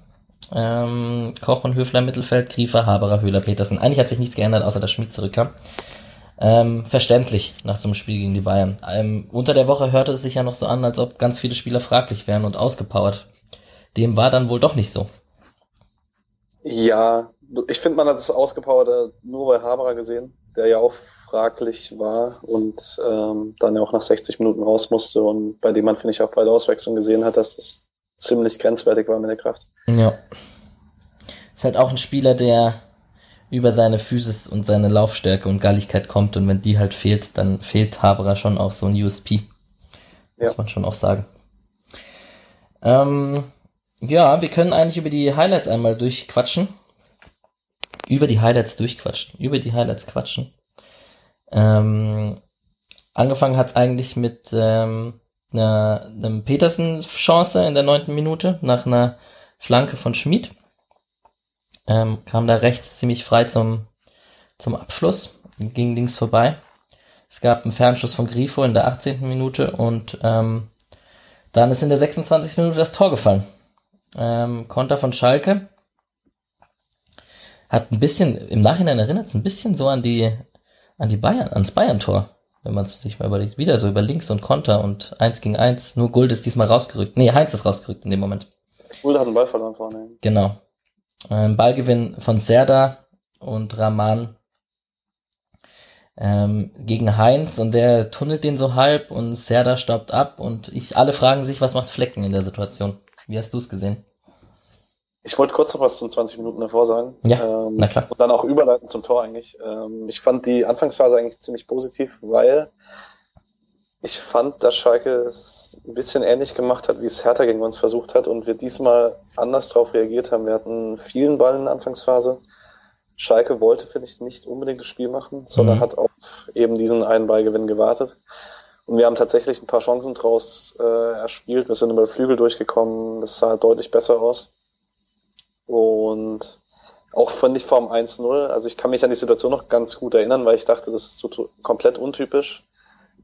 S1: Ähm, Koch und Höfler Mittelfeld, Griefer, Haberer, Höhler, Petersen. Eigentlich hat sich nichts geändert, außer dass Schmid zurückkam. Ähm, verständlich nach so einem Spiel gegen die Bayern. Ähm, unter der Woche hörte es sich ja noch so an, als ob ganz viele Spieler fraglich wären und ausgepowert. Dem war dann wohl doch nicht so.
S2: Ja, ich finde, man hat das Ausgepowerte nur bei Haberer gesehen, der ja auch fraglich war und ähm, dann ja auch nach 60 Minuten raus musste und bei dem man, finde ich, auch bei der Auswechslung gesehen hat, dass das ziemlich grenzwertig war mit der Kraft.
S1: Ja. Ist halt auch ein Spieler, der über seine Physis und seine Laufstärke und Galligkeit kommt und wenn die halt fehlt, dann fehlt Haberer schon auch so ein USP. Muss
S2: Ja.
S1: man schon auch sagen. Ähm, ja, wir können eigentlich über die Highlights einmal durchquatschen. Über die Highlights durchquatschen. Über die Highlights quatschen. Ähm, angefangen hat's eigentlich mit ähm, einer, einem Petersen-Chance in der neunten Minute nach einer Flanke von Schmid. Ähm, kam da rechts ziemlich frei zum, zum Abschluss, ging links vorbei. Es gab einen Fernschuss von Grifo in der 18. Minute und ähm, dann ist in der 26. Minute das Tor gefallen. Ähm, Konter von Schalke. Hat ein bisschen, im Nachhinein erinnert es ein bisschen so an die, an die Bayern, ans Bayern-Tor. Wenn man es sich mal überlegt. Wieder so über links und Konter und eins gegen eins. Nur Gold ist diesmal rausgerückt. Nee, Heinz ist rausgerückt in dem Moment.
S2: Gulde hat einen Ball verloren vorne.
S1: Genau. Ähm, Ballgewinn von Serda und Rahman ähm, gegen Heinz und der tunnelt den so halb und Serda staubt ab und ich alle fragen sich, was macht Flecken in der Situation? Wie hast du es gesehen?
S2: Ich wollte kurz noch was zum 20 Minuten davor sagen.
S1: Ja,
S2: ähm,
S1: na klar.
S2: Und dann auch überleiten zum Tor eigentlich. Ähm, ich fand die Anfangsphase eigentlich ziemlich positiv, weil ich fand, dass Schalke es ein bisschen ähnlich gemacht hat, wie es Hertha gegen uns versucht hat und wir diesmal anders darauf reagiert haben. Wir hatten vielen Ballen in der Anfangsphase. Schalke wollte, finde ich, nicht unbedingt das Spiel machen, sondern
S1: Mhm.
S2: hat auf eben diesen einen Ballgewinn gewartet. Und wir haben tatsächlich ein paar Chancen draus äh, erspielt. Wir sind über Flügel durchgekommen. Das sah deutlich besser aus. Und auch fand ich vom 1-0, also ich kann mich an die Situation noch ganz gut erinnern, weil ich dachte, das ist so komplett untypisch,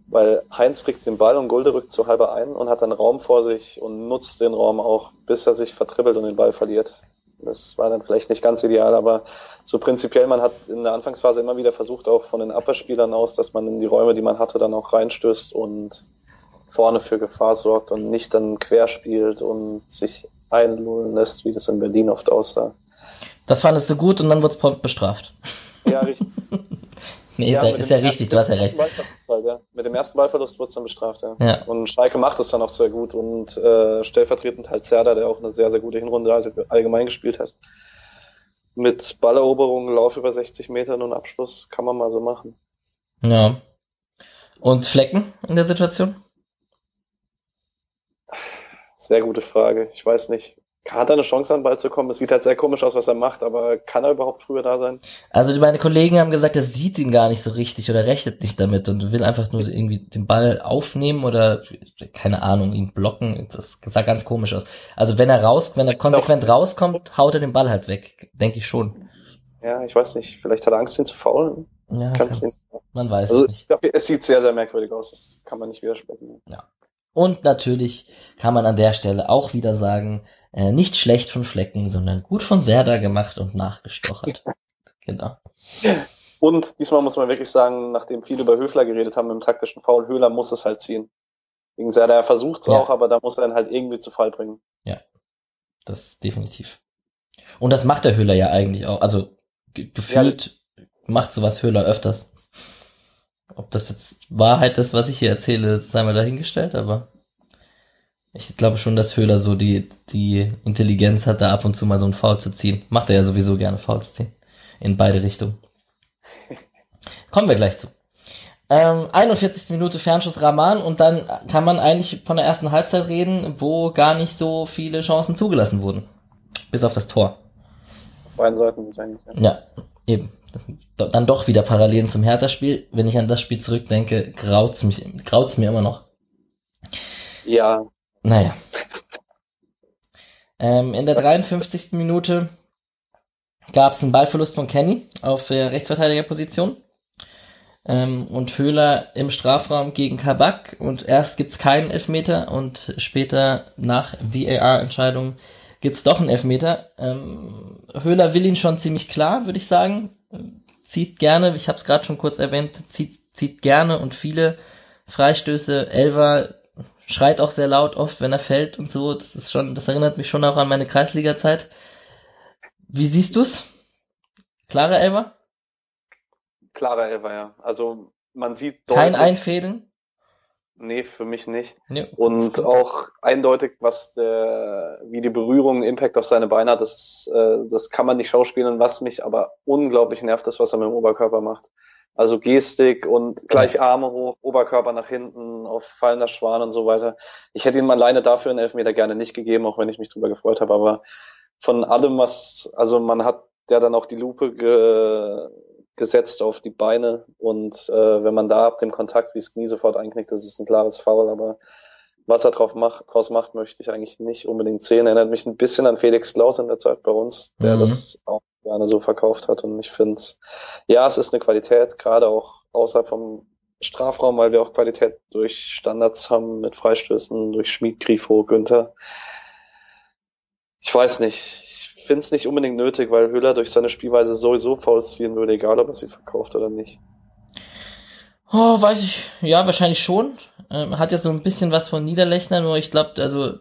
S2: weil Heinz kriegt den Ball und Gulde rückt zu halber ein und hat dann Raum vor sich und nutzt den Raum auch, bis er sich vertribbelt und den Ball verliert. Das war dann vielleicht nicht ganz ideal, aber so prinzipiell, man hat in der Anfangsphase immer wieder versucht, auch von den Abwehrspielern aus, dass man in die Räume, die man hatte, dann auch reinstößt und vorne für Gefahr sorgt und nicht dann quer spielt und sich einlullen lässt, wie das in Berlin oft aussah.
S1: Das fandest du gut und dann wurde es prompt bestraft.
S2: Ja, richtig.
S1: Nee, ist ja, ist ja richtig, du hast ja recht.
S2: halt, ja. Mit dem ersten Ballverlust wurde es dann bestraft, ja.
S1: Ja.
S2: Und Schalke macht es dann auch sehr gut und äh, stellvertretend halt Zerda, der auch eine sehr, sehr gute Hinrunde all- allgemein gespielt hat. Mit Balleroberung, Lauf über 60 Metern und Abschluss kann man mal so machen.
S1: Ja. Und Flecken in der Situation?
S2: Sehr gute Frage. Ich weiß nicht. Hat er eine Chance, an den Ball zu kommen? Es sieht halt sehr komisch aus, was er macht, aber kann er überhaupt früher da sein?
S1: Also meine Kollegen haben gesagt, er sieht ihn gar nicht so richtig oder rechnet nicht damit und will einfach nur irgendwie den Ball aufnehmen oder keine Ahnung, ihn blocken. Das sah ganz komisch aus. Also wenn er raus, wenn er konsequent rauskommt, haut er den Ball halt weg. Denke ich schon.
S2: Ja, ich weiß nicht. Vielleicht hat er Angst, ihn zu faulen.
S1: Ja, kann, man weiß.
S2: Also
S1: es
S2: es, es sieht sehr, sehr merkwürdig aus. Das kann man nicht widersprechen.
S1: Und natürlich kann man an der Stelle auch wieder sagen, äh, nicht schlecht von Flecken, sondern gut von Serda gemacht und nachgestochert. genau.
S2: Und diesmal muss man wirklich sagen, nachdem viele über Höfler geredet haben im taktischen Foul, Höhler muss es halt ziehen. Wegen Serda, er versucht es
S1: Ja.
S2: auch, aber da muss er ihn halt irgendwie zu Fall bringen.
S1: Das definitiv. Und das macht der Höhler ja eigentlich auch. Also ge gefühlt macht sowas Höhler öfters. Ob das jetzt Wahrheit ist, was ich hier erzähle, sei mal dahingestellt, aber Ich glaube schon, dass Höhler so die, die Intelligenz hat, da ab und zu mal so ein Foul zu ziehen. Macht er ja sowieso gerne Fouls ziehen. In beide Richtungen. Kommen wir gleich zu. Ähm, 41. Minute Fernschuss Rahman und dann kann man eigentlich von der ersten Halbzeit reden, wo gar nicht so viele Chancen zugelassen wurden. Bis auf das Tor.
S2: Beiden Seiten eigentlich.
S1: Ja, ja eben. Dann doch wieder Parallelen zum Hertha-Spiel. Wenn ich an das Spiel zurückdenke, graut's mich, graut's mir immer noch.
S2: Ja.
S1: Naja. Ähm, in der 53. Minute gab es einen Ballverlust von Kenny auf der Rechtsverteidigerposition. Ähm, und Höhler im Strafraum gegen Kabak und erst gibt's keinen Elfmeter und später nach VAR-Entscheidung gibt's doch einen Elfmeter. Ähm, Höhler will ihn schon ziemlich klar, würde ich sagen. Zieht gerne, ich habe es gerade schon kurz erwähnt, zieht, zieht gerne und viele Freistöße. Elver schreit auch sehr laut oft, wenn er fällt und so. Das ist schon, das erinnert mich schon auch an meine Kreisliga-Zeit. Wie siehst du's? Klare Elver?
S2: Klarer Elfer, ja. Also man sieht
S1: deutlich, Kein Einfädeln?
S2: Nee, für mich nicht. Nee. Und auch eindeutig, was der, wie die Berührung Impact auf seine Beine hat, das, äh, das kann man nicht schauspielen. Was mich aber unglaublich nervt, ist, was er mit dem Oberkörper macht. Also Gestik und gleich Arme hoch, Oberkörper nach hinten, auf fallender Schwan und so weiter. Ich hätte ihm alleine dafür einen Elfmeter gerne nicht gegeben, auch wenn ich mich drüber gefreut habe. Aber von allem, was, also man hat ja dann auch die Lupe ge, gesetzt auf die Beine und äh, wenn man da ab dem Kontakt wie das Knie sofort einknickt, das ist ein klares Foul, aber was er drauf macht, draus macht, möchte ich eigentlich nicht unbedingt sehen. Erinnert mich ein bisschen an Felix Klaus in der Zeit bei uns, der mhm. das auch gerne so verkauft hat und ich finde, ja, es ist eine Qualität, gerade auch außerhalb vom Strafraum, weil wir auch Qualität durch Standards haben mit Freistößen, durch Schmied, Grifo, Günther. Ich weiß nicht finde es nicht unbedingt nötig, weil Höhler durch seine Spielweise sowieso Fouls ziehen würde, egal ob er sie verkauft oder nicht.
S1: Oh, weiß ich. Ja, wahrscheinlich schon. Ähm, hat ja so ein bisschen was von Niederlechner, nur ich glaube, also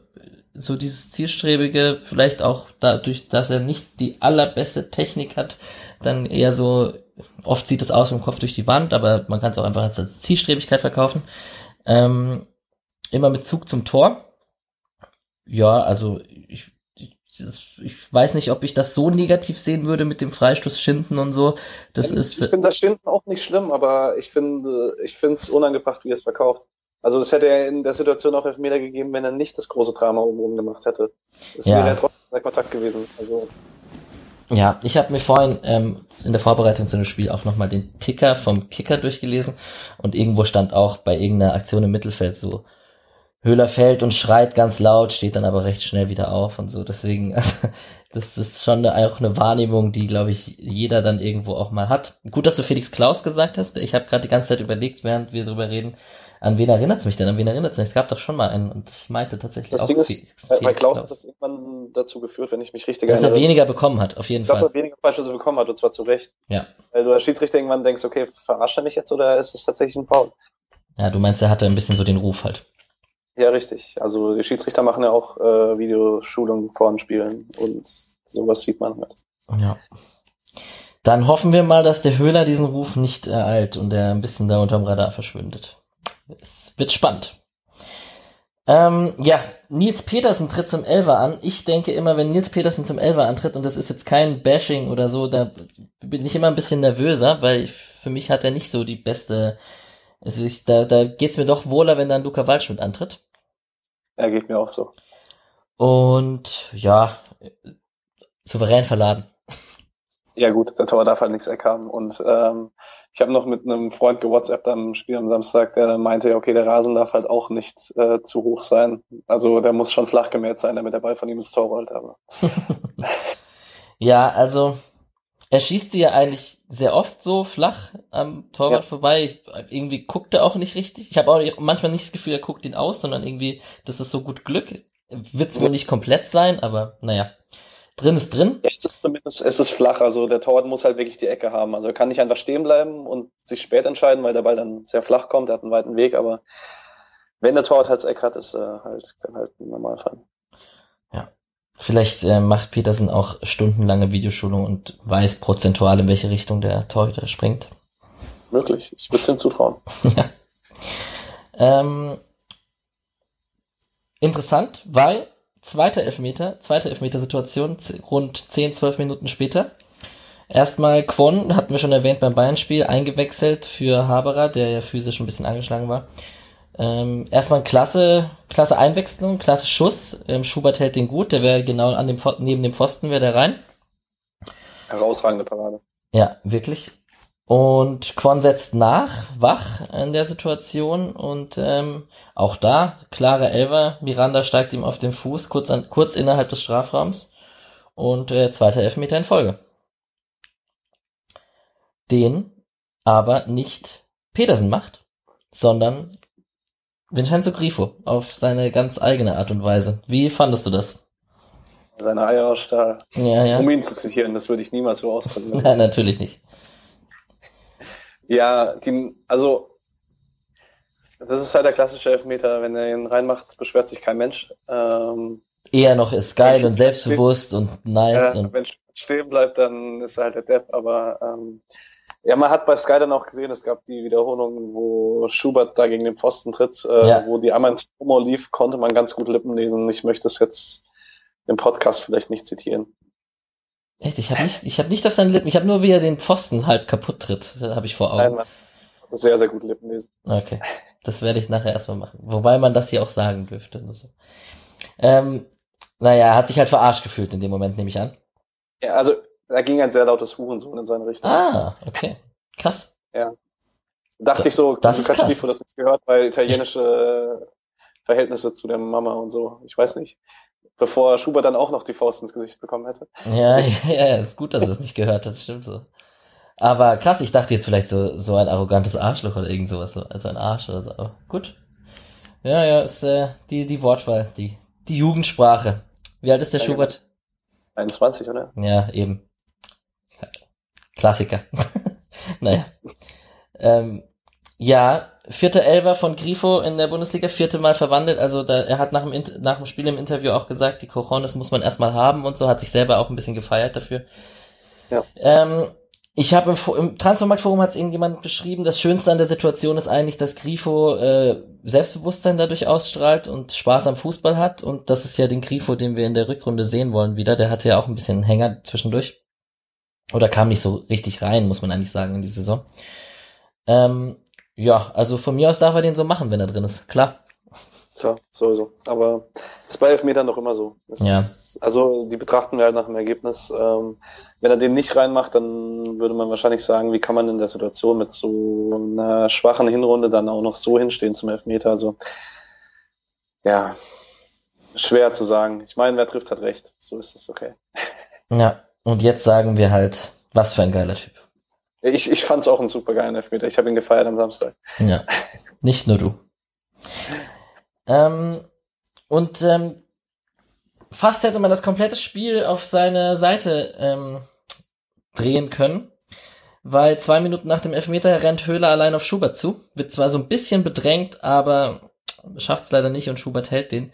S1: so dieses zielstrebige, vielleicht auch dadurch, dass er nicht die allerbeste Technik hat, dann eher so, oft sieht es aus im Kopf durch die Wand, aber man kann es auch einfach als Zielstrebigkeit verkaufen. Ähm, immer mit Zug zum Tor. Ja, also ich ich weiß nicht, ob ich das so negativ sehen würde mit dem Freistoß Schinden und so. Das
S2: ich
S1: ist.
S2: Ich finde das Schinden auch nicht schlimm, aber ich finde, ich finde es unangebracht, wie er es verkauft. Also es hätte er in der Situation auch Elfmeter gegeben, wenn er nicht das große Drama oben gemacht hätte. Es ja. wäre ja trotzdem der Kontakt gewesen. Also
S1: ja, ich habe mir vorhin ähm, in der Vorbereitung zu dem Spiel auch nochmal den Ticker vom Kicker durchgelesen und irgendwo stand auch bei irgendeiner Aktion im Mittelfeld so Höhler fällt und schreit ganz laut, steht dann aber recht schnell wieder auf und so. Deswegen, also, das ist schon eine, auch eine Wahrnehmung, die, glaube ich, jeder dann irgendwo auch mal hat. Gut, dass du Felix Klaus gesagt hast. Ich habe gerade die ganze Zeit überlegt, während wir drüber reden, an wen erinnert es mich denn? An wen erinnert es mich? Es gab doch schon mal einen und ich meinte tatsächlich
S2: das
S1: auch
S2: Ding ist, Felix, Felix bei Klaus hat das irgendwann dazu geführt, wenn ich mich richtig
S1: dass erinnere. Dass er weniger bekommen hat, auf jeden
S2: dass
S1: Fall.
S2: Dass er weniger Freischüsse bekommen hat und zwar zu Recht.
S1: Ja.
S2: Weil du als Schiedsrichter irgendwann denkst, okay, verarscht er mich jetzt oder ist es tatsächlich ein Foul?
S1: Ja, du meinst, er hatte ein bisschen so den Ruf halt.
S2: Ja, richtig. Also die Schiedsrichter machen ja auch äh, Videoschulungen vor den Spielen und sowas sieht man halt.
S1: Ja. Dann hoffen wir mal, dass der Höhler diesen Ruf nicht ereilt und er ein bisschen da unterm Radar verschwindet. Es wird spannend. Ähm, ja, Nils Petersen tritt zum Elver an. Ich denke immer, wenn Nils Petersen zum Elver antritt, und das ist jetzt kein Bashing oder so, da bin ich immer ein bisschen nervöser, weil für mich hat er nicht so die beste, also ich, da, da geht's mir doch wohler, wenn dann Luca Waldschmidt antritt.
S2: Er geht mir auch so.
S1: Und ja, souverän verladen.
S2: Ja gut, der Tor darf halt nichts erkannt. Und ähm, ich habe noch mit einem Freund gewhatsappt am Spiel am Samstag, der meinte, ja, okay, der Rasen darf halt auch nicht äh, zu hoch sein. Also der muss schon flach gemäht sein, damit der Ball von ihm ins Tor rollt. Aber.
S1: ja, also er schießt sie ja eigentlich sehr oft so flach am Torwart ja. vorbei. Ich, irgendwie guckt er auch nicht richtig. Ich habe auch manchmal nicht das Gefühl, er guckt ihn aus, sondern irgendwie, das ist so gut Glück. Wird's ja. wohl nicht komplett sein, aber naja. Drin ist drin.
S2: Ja, es ist zumindest, es ist flach. Also der Torwart muss halt wirklich die Ecke haben. Also er kann nicht einfach stehen bleiben und sich spät entscheiden, weil der Ball dann sehr flach kommt. Er hat einen weiten Weg, aber wenn der Torwart halt das Eck hat, ist er halt, kann halt normal fallen.
S1: Vielleicht äh, macht Petersen auch stundenlange Videoschulung und weiß prozentual, in welche Richtung der Torhüter springt.
S2: Möglich, ich würde es ihm zutrauen.
S1: ja. Ähm, interessant, weil zweiter Elfmeter, zweite Elfmeter-Situation, rund 10, 12 Minuten später. Erstmal Kwon, hatten wir schon erwähnt beim Bayern-Spiel, eingewechselt für Haberer, der ja physisch ein bisschen angeschlagen war. Ähm, erstmal klasse, klasse Einwechslung, klasse Schuss. Ähm, Schubert hält den gut, der wäre genau an dem, neben dem Pfosten wäre der rein.
S2: Herausragende Parade.
S1: Ja, wirklich. Und Quan setzt nach, wach in der Situation und ähm, auch da, klare Elfer, Miranda steigt ihm auf den Fuß, kurz, an, kurz innerhalb des Strafraums und äh, zweiter Elfmeter in Folge. Den aber nicht Petersen macht, sondern Vincenzo Grifo auf seine ganz eigene Art und Weise. Wie fandest du das?
S2: Seine Eier aus Stahl.
S1: Ja, ja.
S2: Um ihn zu zitieren, das würde ich niemals so ausdrücken.
S1: Nein, natürlich nicht.
S2: Ja, die, also das ist halt der klassische Elfmeter. Wenn er ihn reinmacht, beschwert sich kein Mensch. Ähm,
S1: Eher noch ist geil und selbstbewusst steht, und nice.
S2: Ja,
S1: und
S2: wenn stehen bleibt, dann ist er halt der Depp. Aber ähm, ja, man hat bei Sky dann auch gesehen, es gab die Wiederholung, wo Schubert da gegen den Pfosten tritt, äh, ja. wo die einmal ins Promo lief, konnte man ganz gut Lippen lesen. Ich möchte es jetzt im Podcast vielleicht nicht zitieren.
S1: Echt, ich habe nicht, ich habe nicht auf seine Lippen, ich habe nur wie er den Pfosten halb kaputt tritt, habe ich vor Augen. Nein, man
S2: das sehr, sehr gut Lippen lesen.
S1: Okay, das werde ich nachher erstmal machen. Wobei man das hier auch sagen dürfte. Nur so. Ähm, naja, er hat sich halt verarscht gefühlt in dem Moment, nehme ich an.
S2: Ja, also da ging ein sehr lautes Hurensohn in seine Richtung.
S1: Ah, okay. Krass.
S2: Ja. Dachte da, ich so,
S1: das ist krass.
S2: Tifo das nicht gehört, weil italienische Verhältnisse zu der Mama und so. Ich weiß nicht bevor Schubert dann auch noch die Faust ins Gesicht bekommen hätte.
S1: Ja, ja, ist gut, dass er es nicht gehört hat, stimmt so. Aber krass, ich dachte jetzt vielleicht so, so ein arrogantes Arschloch oder irgend sowas, so, also ein Arsch oder so, aber gut. Ja, ja, ist äh, die, die Wortwahl, die, die Jugendsprache. Wie alt ist der ja, Schubert?
S2: 21, oder?
S1: Ja, eben. Klassiker. naja. ähm, ja, vierte Elfer von Grifo in der Bundesliga, vierte Mal verwandelt. Also da, er hat nach dem, nach dem Spiel im Interview auch gesagt, die Cojones muss man erstmal haben und so, hat sich selber auch ein bisschen gefeiert dafür. Ja. Ähm, ich habe im, im Transfermarktforum hat es irgendjemand beschrieben, das Schönste an der Situation ist eigentlich, dass Grifo äh, Selbstbewusstsein dadurch ausstrahlt und Spaß am Fußball hat. Und das ist ja den Grifo, den wir in der Rückrunde sehen wollen wieder. Der hatte ja auch ein bisschen einen Hänger zwischendurch. Oder kam nicht so richtig rein, muss man eigentlich sagen, in die Saison. Ähm, ja, also von mir aus darf er den so machen, wenn er drin ist. Klar.
S2: Klar, sowieso. Aber ist bei Elfmetern doch immer so.
S1: Das ja.
S2: also die betrachten wir halt nach dem Ergebnis. Ähm, wenn er den nicht reinmacht, dann würde man wahrscheinlich sagen, wie kann man in der Situation mit so einer schwachen Hinrunde dann auch noch so hinstehen zum Elfmeter. Also ja, schwer zu sagen. Ich meine, wer trifft, hat recht. So ist es okay.
S1: Ja, und jetzt sagen wir halt, was für ein geiler Typ.
S2: Ich, ich fand es auch ein super geiler Elfmeter. Ich habe ihn gefeiert am Samstag.
S1: Ja, nicht nur du. ähm, und ähm, fast hätte man das komplette Spiel auf seine Seite ähm, drehen können, weil zwei Minuten nach dem Elfmeter rennt Höhler allein auf Schubert zu, wird zwar so ein bisschen bedrängt, aber schafft es leider nicht und Schubert hält den.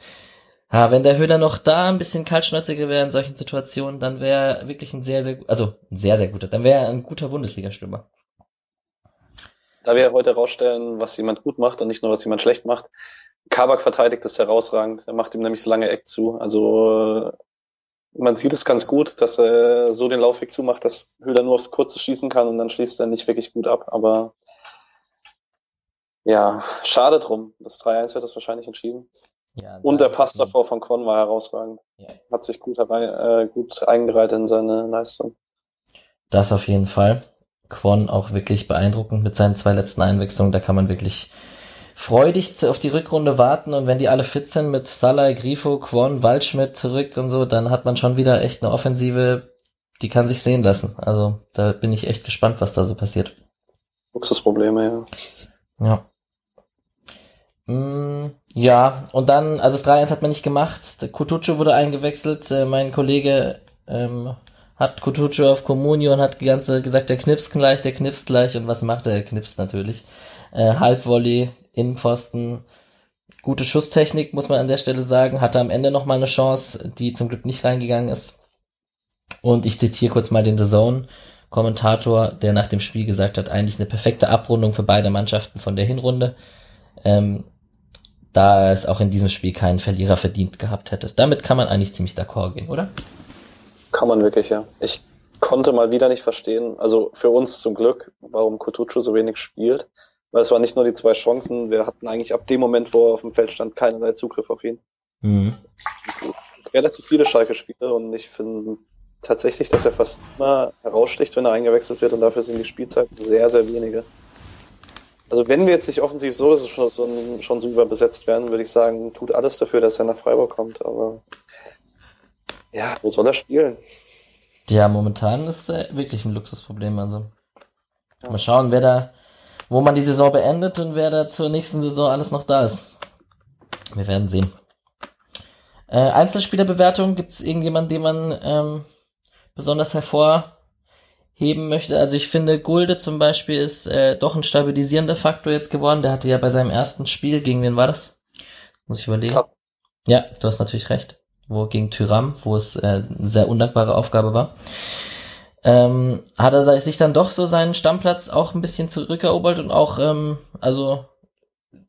S1: Ja, wenn der Höhler noch da ein bisschen kaltschnäuziger wäre in solchen Situationen, dann wäre er wirklich ein sehr, sehr, also ein sehr, sehr guter, dann wäre er ein guter Bundesliga-Stürmer.
S2: Da wir heute herausstellen, was jemand gut macht und nicht nur, was jemand schlecht macht. Kabak verteidigt das herausragend. Er macht ihm nämlich so lange Eck zu. Also man sieht es ganz gut, dass er so den Laufweg zumacht, dass Höhler nur aufs Kurze schießen kann und dann schließt er nicht wirklich gut ab. Aber ja, schade drum. Das 3-1 wird das wahrscheinlich entschieden. Ja, und der Pass davor von Quan war herausragend. Ja. Hat sich gut, herbei, äh, gut eingereiht in seine Leistung.
S1: Das auf jeden Fall. Quan auch wirklich beeindruckend mit seinen zwei letzten Einwechslungen. Da kann man wirklich freudig auf die Rückrunde warten und wenn die alle fit sind mit Salah, Grifo, Quan, Waldschmidt zurück und so, dann hat man schon wieder echt eine Offensive, die kann sich sehen lassen. Also da bin ich echt gespannt, was da so passiert.
S2: Luxusprobleme,
S1: ja. Ja. Mm, ja, und dann, also das 3-1 hat man nicht gemacht. Kutucu wurde eingewechselt. Äh, mein Kollege ähm, hat Kutucu auf Communio und hat die ganze Zeit gesagt, der knipst gleich, der knipst gleich. Und was macht er? Er knipst natürlich. Äh, Halbvolley, Innenpfosten. Gute Schusstechnik, muss man an der Stelle sagen. Hatte am Ende nochmal eine Chance, die zum Glück nicht reingegangen ist. Und ich zitiere kurz mal den The Zone. Kommentator, der nach dem Spiel gesagt hat, eigentlich eine perfekte Abrundung für beide Mannschaften von der Hinrunde. Ähm, da es auch in diesem Spiel keinen Verlierer verdient gehabt hätte. Damit kann man eigentlich ziemlich d'accord gehen, oder?
S2: Kann man wirklich, ja. Ich konnte mal wieder nicht verstehen, also für uns zum Glück, warum Kutucu so wenig spielt. Weil es waren nicht nur die zwei Chancen, wir hatten eigentlich ab dem Moment, wo er auf dem Feld stand, keinerlei Zugriff auf ihn. Mhm. Relativ viele Schalke-Spiele und ich finde tatsächlich, dass er fast immer heraussticht, wenn er eingewechselt wird und dafür sind die Spielzeiten sehr, sehr wenige. Also wenn wir jetzt nicht offensiv so, schon, so, schon so überbesetzt werden, würde ich sagen, tut alles dafür, dass er nach Freiburg kommt, aber ja, wo soll er spielen?
S1: Ja, momentan ist er wirklich ein Luxusproblem, also. Ja. Mal schauen, wer da, wo man die Saison beendet und wer da zur nächsten Saison alles noch da ist. Wir werden sehen. Äh, Einzelspielerbewertung, gibt es irgendjemanden, den man ähm, besonders hervorheben möchte? Also ich finde, Gulde zum Beispiel ist äh, doch ein stabilisierender Faktor jetzt geworden. Der hatte ja bei seinem ersten Spiel, gegen wen war das? Muss ich überlegen. Klar. Ja, du hast natürlich recht. Wo gegen Tyram, wo es äh, eine sehr undankbare Aufgabe war. Ähm, hat er sich dann doch so seinen Stammplatz auch ein bisschen zurückerobert und auch, ähm, also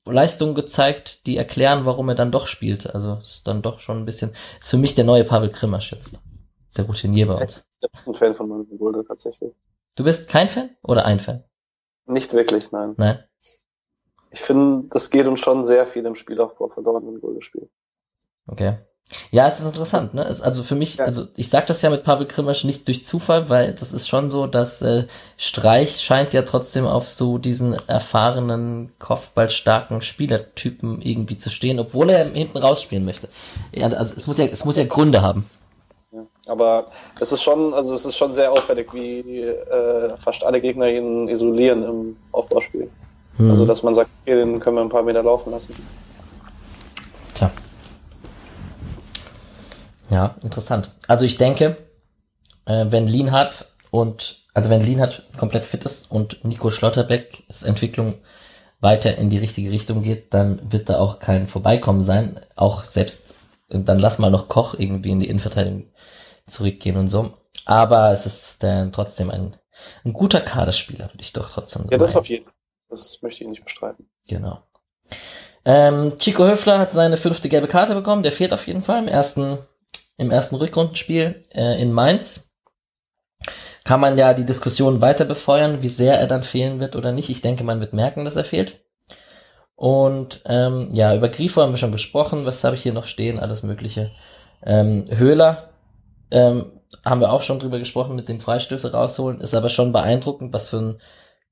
S1: Leistungen gezeigt, die erklären, warum er dann doch spielt. Also ist dann doch schon ein bisschen, ist für mich der neue Pavel Krimasch jetzt. Der Routinier bei uns.
S2: Ich bin ein Fan von Manuel Gulde tatsächlich.
S1: Du bist kein Fan oder ein Fan?
S2: Nicht wirklich, nein.
S1: Nein.
S2: Ich finde, das geht uns schon sehr viel im Spielaufbau verloren, wenn Gulde spielt.
S1: Okay. Ja, es ist interessant, ne? Es, also für mich, ja. also ich sag das ja mit Pavel Krimasch nicht durch Zufall, weil das ist schon so, dass äh, Streich scheint ja trotzdem auf so diesen erfahrenen, kopfballstarken Spielertypen irgendwie zu stehen, obwohl er hinten rausspielen möchte. Ja, also es muss ja, es muss ja Gründe haben.
S2: Aber es ist schon, also es ist schon sehr auffällig, wie äh, fast alle Gegner ihn isolieren im Aufbauspiel. Hm. Also dass man sagt, okay, den können wir ein paar Meter laufen lassen.
S1: Tja. Ja, interessant. Also ich denke, äh, wenn Lienhardt und, also wenn Lienhardt komplett fit ist und Nico Schlotterbeck's Entwicklung weiter in die richtige Richtung geht, dann wird da auch kein Vorbeikommen sein. Auch selbst, dann lass mal noch Koch irgendwie in die Innenverteidigung zurückgehen und so. Aber es ist dann trotzdem ein, ein guter Kaderspieler, würde ich doch trotzdem sagen.
S2: Ja, das auf jeden Fall. Das möchte ich nicht bestreiten.
S1: Genau. Ähm, Chico Höfler hat seine fünfte gelbe Karte bekommen. Der fehlt auf jeden Fall im ersten im ersten Rückrundenspiel äh, in Mainz. Kann man ja die Diskussion weiter befeuern, wie sehr er dann fehlen wird oder nicht. Ich denke, man wird merken, dass er fehlt. Und ähm, ja, über Grifo haben wir schon gesprochen. Was habe ich hier noch stehen? Alles Mögliche. Ähm, Höhler ähm, haben wir auch schon drüber gesprochen, mit den Freistöße rausholen. Ist aber schon beeindruckend, was für ein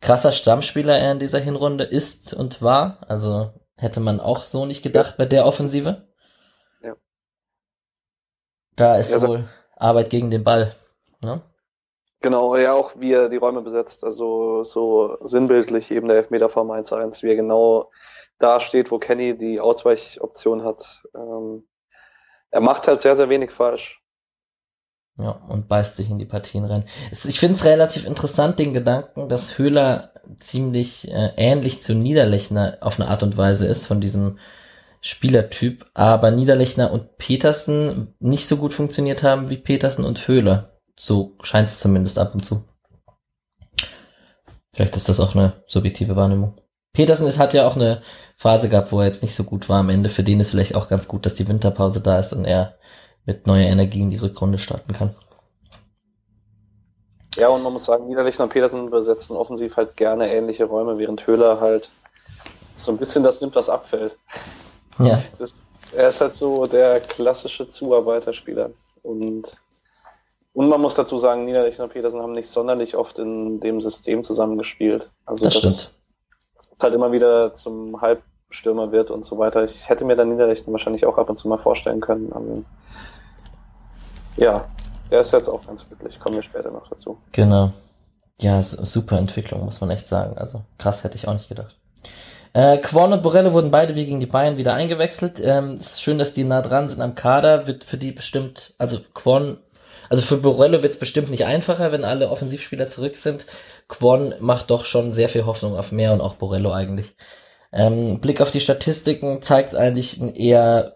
S1: krasser Stammspieler er in dieser Hinrunde ist und war. Also hätte man auch so nicht gedacht bei der Offensive. Da ist ja, wohl Arbeit gegen den Ball. Ne?
S2: Genau, ja, auch wie er die Räume besetzt. Also so sinnbildlich eben der Elfmeter vom 1-1, wie er genau da steht, wo Kenny die Ausweichoption hat. Ähm, er macht halt sehr, sehr wenig falsch.
S1: Ja, und beißt sich in die Partien rein. Ich finde es relativ interessant, den Gedanken, dass Höhler ziemlich äh, ähnlich zu Niederlechner auf eine Art und Weise ist, von diesem Spielertyp, aber Niederlechner und Petersen nicht so gut funktioniert haben wie Petersen und Höhler. So scheint es zumindest ab und zu. Vielleicht ist das auch eine subjektive Wahrnehmung. Petersen ist, hat ja auch eine Phase gehabt, wo er jetzt nicht so gut war am Ende. Für den ist vielleicht auch ganz gut, dass die Winterpause da ist und er mit neuer Energie in die Rückrunde starten kann.
S2: Ja, und man muss sagen, Niederlechner und Petersen besetzen offensiv halt gerne ähnliche Räume, während Höhler halt so ein bisschen das nimmt, was abfällt.
S1: Ja.
S2: Das, er ist halt so der klassische Zuarbeiterspieler. Und, und man muss dazu sagen, Niederlechner und Petersen haben nicht sonderlich oft in dem System zusammengespielt. Also
S1: das, das stimmt.
S2: Ist halt immer wieder zum Halbstürmer wird und so weiter. Ich hätte mir dann Niederlechner wahrscheinlich auch ab und zu mal vorstellen können. Ja, der ist jetzt auch ganz glücklich. Kommen wir später noch dazu.
S1: Genau. Ja, super Entwicklung, muss man echt sagen. Also krass hätte ich auch nicht gedacht. Äh, Quan und Borello wurden beide wie gegen die Bayern wieder eingewechselt. Ähm, ist schön, dass die nah dran sind am Kader. Wird für die bestimmt, also Quan, also für Borello wird es bestimmt nicht einfacher, wenn alle Offensivspieler zurück sind. Quan macht doch schon sehr viel Hoffnung auf mehr und auch Borello eigentlich. Ähm, Blick auf die Statistiken zeigt eigentlich ein eher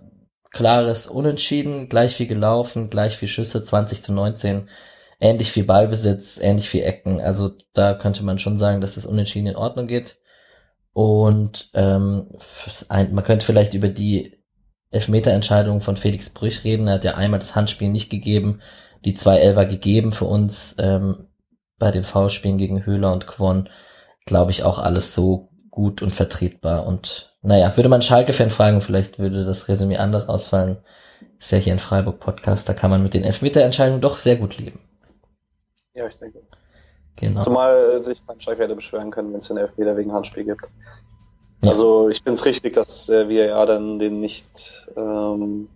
S1: klares Unentschieden, gleich viel gelaufen, gleich viel Schüsse, 20 zu 19, ähnlich viel Ballbesitz, ähnlich viel Ecken. Also da könnte man schon sagen, dass das Unentschieden in Ordnung geht. Und ähm, man könnte vielleicht über die Elfmeterentscheidung von Felix Brüch reden. Er hat ja einmal das Handspiel nicht gegeben, die zwei Elfer gegeben für uns ähm, bei den Foulspielen gegen Höhler und Quon. Glaube ich auch alles so gut und vertretbar. Und naja, würde man Schalke-Fan fragen, vielleicht würde das Resümee anders ausfallen. Ist ja hier ein Freiburg-Podcast, da kann man mit den Elfmeterentscheidungen doch sehr gut leben.
S2: Ja, ich denke. Genau. Zumal sich beim Schalke hätte beschweren können, wenn es den Elfmeter wegen Handspiel gibt. Ja. Also ich finde es richtig, dass äh, VAR dann den nicht, ähm,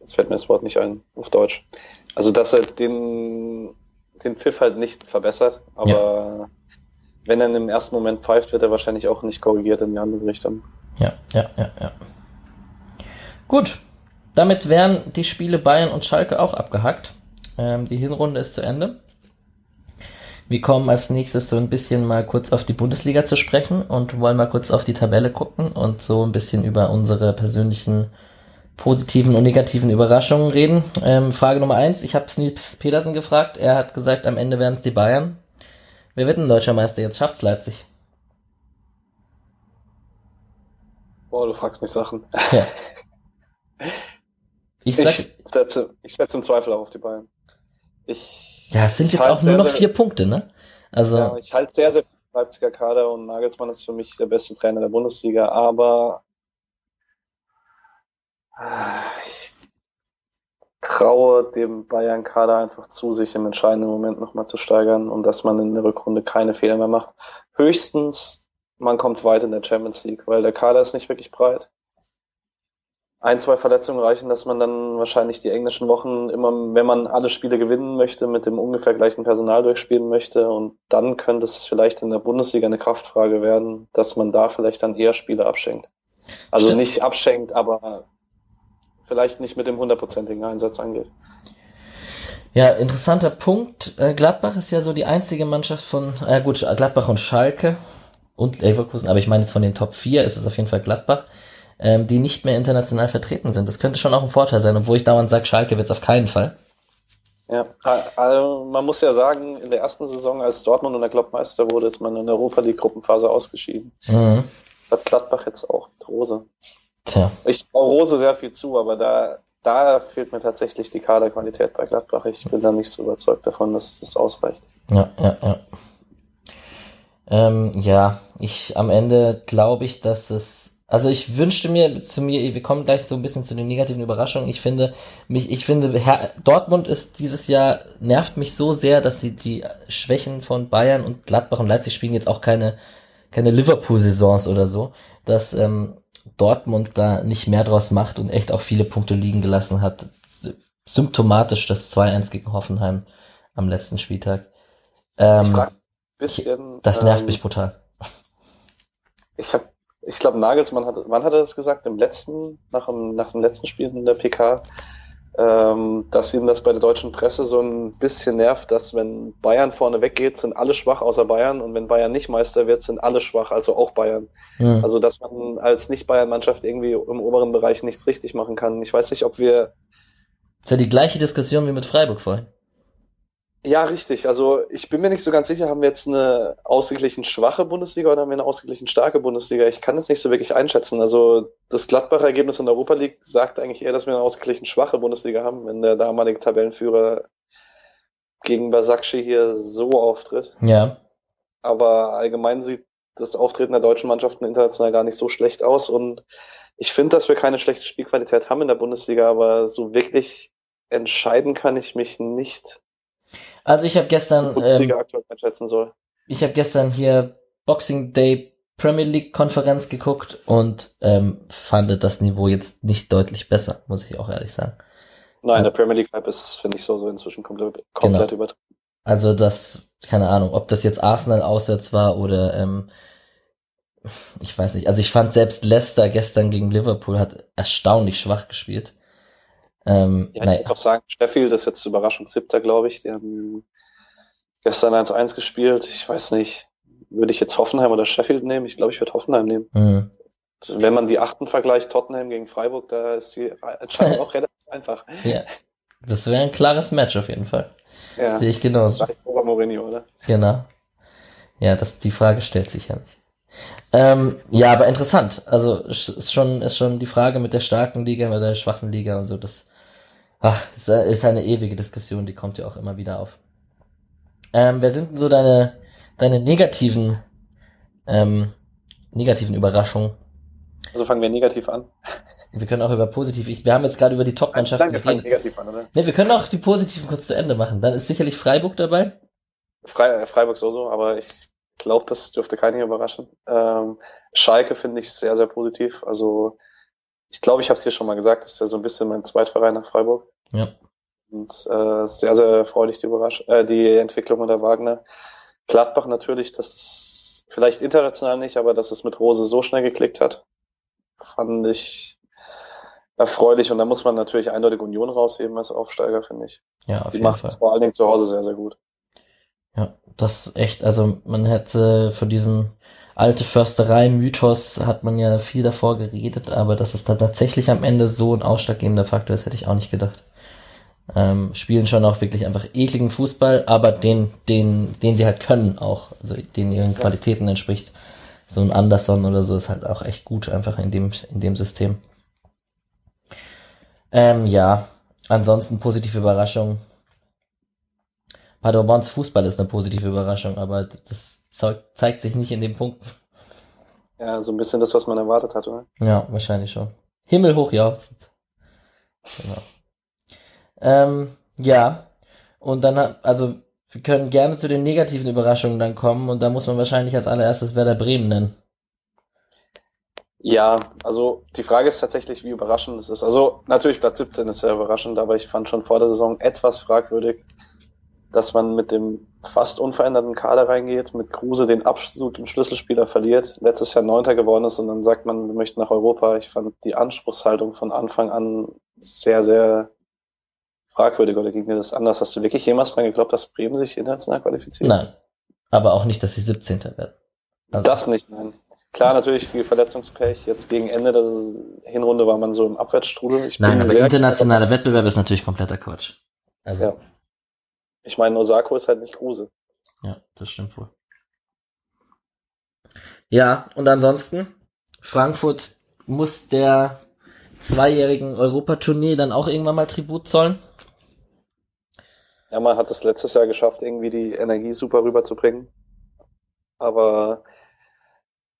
S2: jetzt fällt mir das Wort nicht ein, auf Deutsch. Also dass er den, den Pfiff halt nicht verbessert, aber ja. Wenn er im ersten Moment pfeift, wird er wahrscheinlich auch nicht korrigiert in die andere Richtung.
S1: Ja, ja, ja, ja. Gut, damit wären die Spiele Bayern und Schalke auch abgehackt. Ähm, die Hinrunde ist zu Ende. Wir kommen als nächstes so ein bisschen mal kurz auf die Bundesliga zu sprechen und wollen mal kurz auf die Tabelle gucken und so ein bisschen über unsere persönlichen positiven und negativen Überraschungen reden. Ähm, Frage Nummer eins, ich habe Sneeps Petersen gefragt, er hat gesagt, am Ende wären es die Bayern. Wer wird denn deutscher Meister? Jetzt schafft's Leipzig.
S2: Boah, du fragst mich Sachen. Ja. Ich, sag, ich setze, ich setze im Zweifel auch auf die Bayern.
S1: Ich, ja, es sind jetzt auch nur noch sehr, vier Punkte, ne?
S2: Also. Ja, ich halte sehr, sehr viel Leipziger Kader und Nagelsmann ist für mich der beste Trainer der Bundesliga, aber ich traue dem Bayern-Kader einfach zu, sich im entscheidenden Moment nochmal zu steigern und dass man in der Rückrunde keine Fehler mehr macht. Höchstens, man kommt weit in der Champions League, weil der Kader ist nicht wirklich breit ein, zwei Verletzungen reichen, dass man dann wahrscheinlich die englischen Wochen immer, wenn man alle Spiele gewinnen möchte, mit dem ungefähr gleichen Personal durchspielen möchte. Und dann könnte es vielleicht in der Bundesliga eine Kraftfrage werden, dass man da vielleicht dann eher Spiele abschenkt. Also Stimmt. nicht abschenkt, aber vielleicht nicht mit dem hundertprozentigen Einsatz angeht.
S1: Ja, interessanter Punkt. Äh, Gladbach ist ja so die einzige Mannschaft von, äh gut, Gladbach und Schalke und Leverkusen, aber ich meine jetzt von den Top 4 ist es auf jeden Fall Gladbach ähm, die nicht mehr international vertreten sind. Das könnte schon auch ein Vorteil sein, obwohl ich dauernd sage, Schalke wird es auf keinen Fall.
S2: Ja, also man muss ja sagen, in der ersten Saison, als Dortmund unter Klopp Meister wurde, ist man in der Europa League Gruppenphase ausgeschieden. Mhm. Hat Gladbach jetzt auch mit Rose. Tja. Ich traue Rose sehr viel zu, aber da, da fehlt mir tatsächlich die Kaderqualität bei Gladbach. Ich bin da nicht so überzeugt davon, dass das ausreicht.
S1: Ja, ja, ja. Ähm, ja, ich am Ende glaube ich, dass es also ich wünschte mir zu mir, wir kommen gleich so ein bisschen zu den negativen Überraschungen. Ich finde mich, ich finde, Herr, Dortmund ist dieses Jahr nervt mich so sehr, dass sie die Schwächen von Bayern und Gladbach und Leipzig spielen jetzt auch keine keine Liverpool-Saisons oder so, dass ähm, Dortmund da nicht mehr draus macht und echt auch viele Punkte liegen gelassen hat. Symptomatisch das 2-1 gegen Hoffenheim am letzten Spieltag. Ähm, bisschen, das nervt ähm, mich brutal.
S2: Ich habe ich glaube, Nagelsmann hat, wann hat er das gesagt? Im letzten, nach dem, nach dem letzten Spiel in der PK, ähm, dass ihm das bei der deutschen Presse so ein bisschen nervt, dass wenn Bayern vorne weggeht, sind alle schwach außer Bayern und wenn Bayern nicht Meister wird, sind alle schwach, also auch Bayern. Mhm. Also dass man als Nicht-Bayern-Mannschaft irgendwie im oberen Bereich nichts richtig machen kann. Ich weiß nicht, ob wir.
S1: Das ist ja die gleiche Diskussion wie mit Freiburg vorhin.
S2: Ja, richtig. Also ich bin mir nicht so ganz sicher, haben wir jetzt eine ausgeglichen schwache Bundesliga oder haben wir eine ausgeglichen starke Bundesliga? Ich kann es nicht so wirklich einschätzen. Also das Gladbacher Ergebnis in der Europa League sagt eigentlich eher, dass wir eine ausgeglichen schwache Bundesliga haben, wenn der damalige Tabellenführer gegen Basakci hier so auftritt.
S1: Ja.
S2: Aber allgemein sieht das Auftreten der deutschen Mannschaften international gar nicht so schlecht aus und ich finde, dass wir keine schlechte Spielqualität haben in der Bundesliga, aber so wirklich entscheiden kann ich mich nicht
S1: also ich habe gestern, ähm, ich habe gestern hier Boxing Day Premier League Konferenz geguckt und ähm, fand das Niveau jetzt nicht deutlich besser, muss ich auch ehrlich sagen.
S2: Nein, der Premier League Hype ist, finde ich, so, so inzwischen komplett, komplett genau. übertrieben.
S1: Also das, keine Ahnung, ob das jetzt Arsenal auswärts war oder ähm, ich weiß nicht. Also ich fand selbst Leicester gestern gegen Liverpool hat erstaunlich schwach gespielt.
S2: Ähm, ja, ich naja. muss auch sagen, Sheffield ist jetzt Überraschung siebter, glaube ich. Die haben gestern 1-1 gespielt. Ich weiß nicht, würde ich jetzt Hoffenheim oder Sheffield nehmen? Ich glaube, ich würde Hoffenheim nehmen. Mhm. Wenn man die achten vergleicht, Tottenham gegen Freiburg, da ist die Entscheidung auch relativ einfach.
S1: Ja. Das wäre ein klares Match auf jeden Fall. Ja. Sehe ich genauso.
S2: Mourinho, oder?
S1: Genau. Ja, das, die Frage stellt sich ja nicht. Ähm, ja, aber interessant. Also ist schon, ist schon die Frage mit der starken Liga, mit der schwachen Liga und so. Das ach, ist, ist eine ewige Diskussion, die kommt ja auch immer wieder auf. Ähm, wer sind denn so deine, deine negativen, ähm, negativen Überraschungen?
S2: Also fangen wir negativ an.
S1: Wir können auch über positiv. Ich, wir haben jetzt gerade über die Top-Mannschaften
S2: geredet. Negativ an, oder?
S1: Ne, wir können auch die positiven kurz zu Ende machen. Dann ist sicherlich Freiburg dabei.
S2: Fre Freiburg so so, aber ich glaube, das dürfte keinen überraschen. Ähm, Schalke finde ich sehr, sehr positiv. Also ich glaube, ich habe es hier schon mal gesagt, das ist ja so ein bisschen mein Zweitverein nach Freiburg.
S1: Ja.
S2: Und äh, sehr, sehr freudig die, Überrasch äh, die Entwicklung unter Wagner. Gladbach natürlich, das ist vielleicht international nicht, aber dass es mit Rose so schnell geklickt hat, fand ich erfreulich. Und da muss man natürlich eindeutig Union rausheben als Aufsteiger, finde ich.
S1: Ja, auf
S2: die
S1: jeden
S2: macht
S1: Fall.
S2: es vor allen Dingen zu Hause sehr, sehr gut.
S1: Ja, das ist echt, also man hätte von diesem alte Försterei-Mythos hat man ja viel davor geredet, aber dass es dann tatsächlich am Ende so ein ausschlaggebender Faktor ist, hätte ich auch nicht gedacht. Ähm, spielen schon auch wirklich einfach ekligen Fußball, aber den, den, den sie halt können auch, also den ihren Qualitäten entspricht. So ein Anderson oder so ist halt auch echt gut einfach in dem, in dem System. Ähm, ja, ansonsten positive Überraschung. Paderborns Fußball ist eine positive Überraschung, aber das zeug, zeigt sich nicht in dem Punkt.
S2: Ja, so ein bisschen das, was man erwartet hat, oder?
S1: Ja, wahrscheinlich schon. Himmelhoch jauchzend. Genau. Ähm, ja, und dann, also, wir können gerne zu den negativen Überraschungen dann kommen und da muss man wahrscheinlich als allererstes Werder Bremen nennen.
S2: Ja, also die Frage ist tatsächlich, wie überraschend es ist. Also natürlich Platz 17 ist sehr überraschend, aber ich fand schon vor der Saison etwas fragwürdig, dass man mit dem fast unveränderten Kader reingeht, mit Kruse den absoluten Schlüsselspieler verliert, letztes Jahr Neunter geworden ist und dann sagt man, wir möchten nach Europa. Ich fand die Anspruchshaltung von Anfang an sehr, sehr fragwürdig oder ging dir das anders? Hast du wirklich jemals dran geglaubt, dass Bremen sich international qualifiziert?
S1: Nein. Aber auch nicht, dass sie 17. werden. Also,
S2: Das nicht, nein. Klar, natürlich viel Verletzungspech. Jetzt gegen Ende der Hinrunde war man so im Abwärtsstrudel. Ich
S1: nein, aber internationaler Wettbewerb ist natürlich kompletter Quatsch. Also,
S2: Ja.
S1: ja,
S2: Ich meine, Osako ist halt nicht Kruse.
S1: das stimmt wohl. Ja, und ansonsten, Frankfurt muss der zweijährigen Europatournee dann auch irgendwann mal Tribut zollen.
S2: Ja, man hat es letztes Jahr geschafft, irgendwie die Energie super rüberzubringen. Aber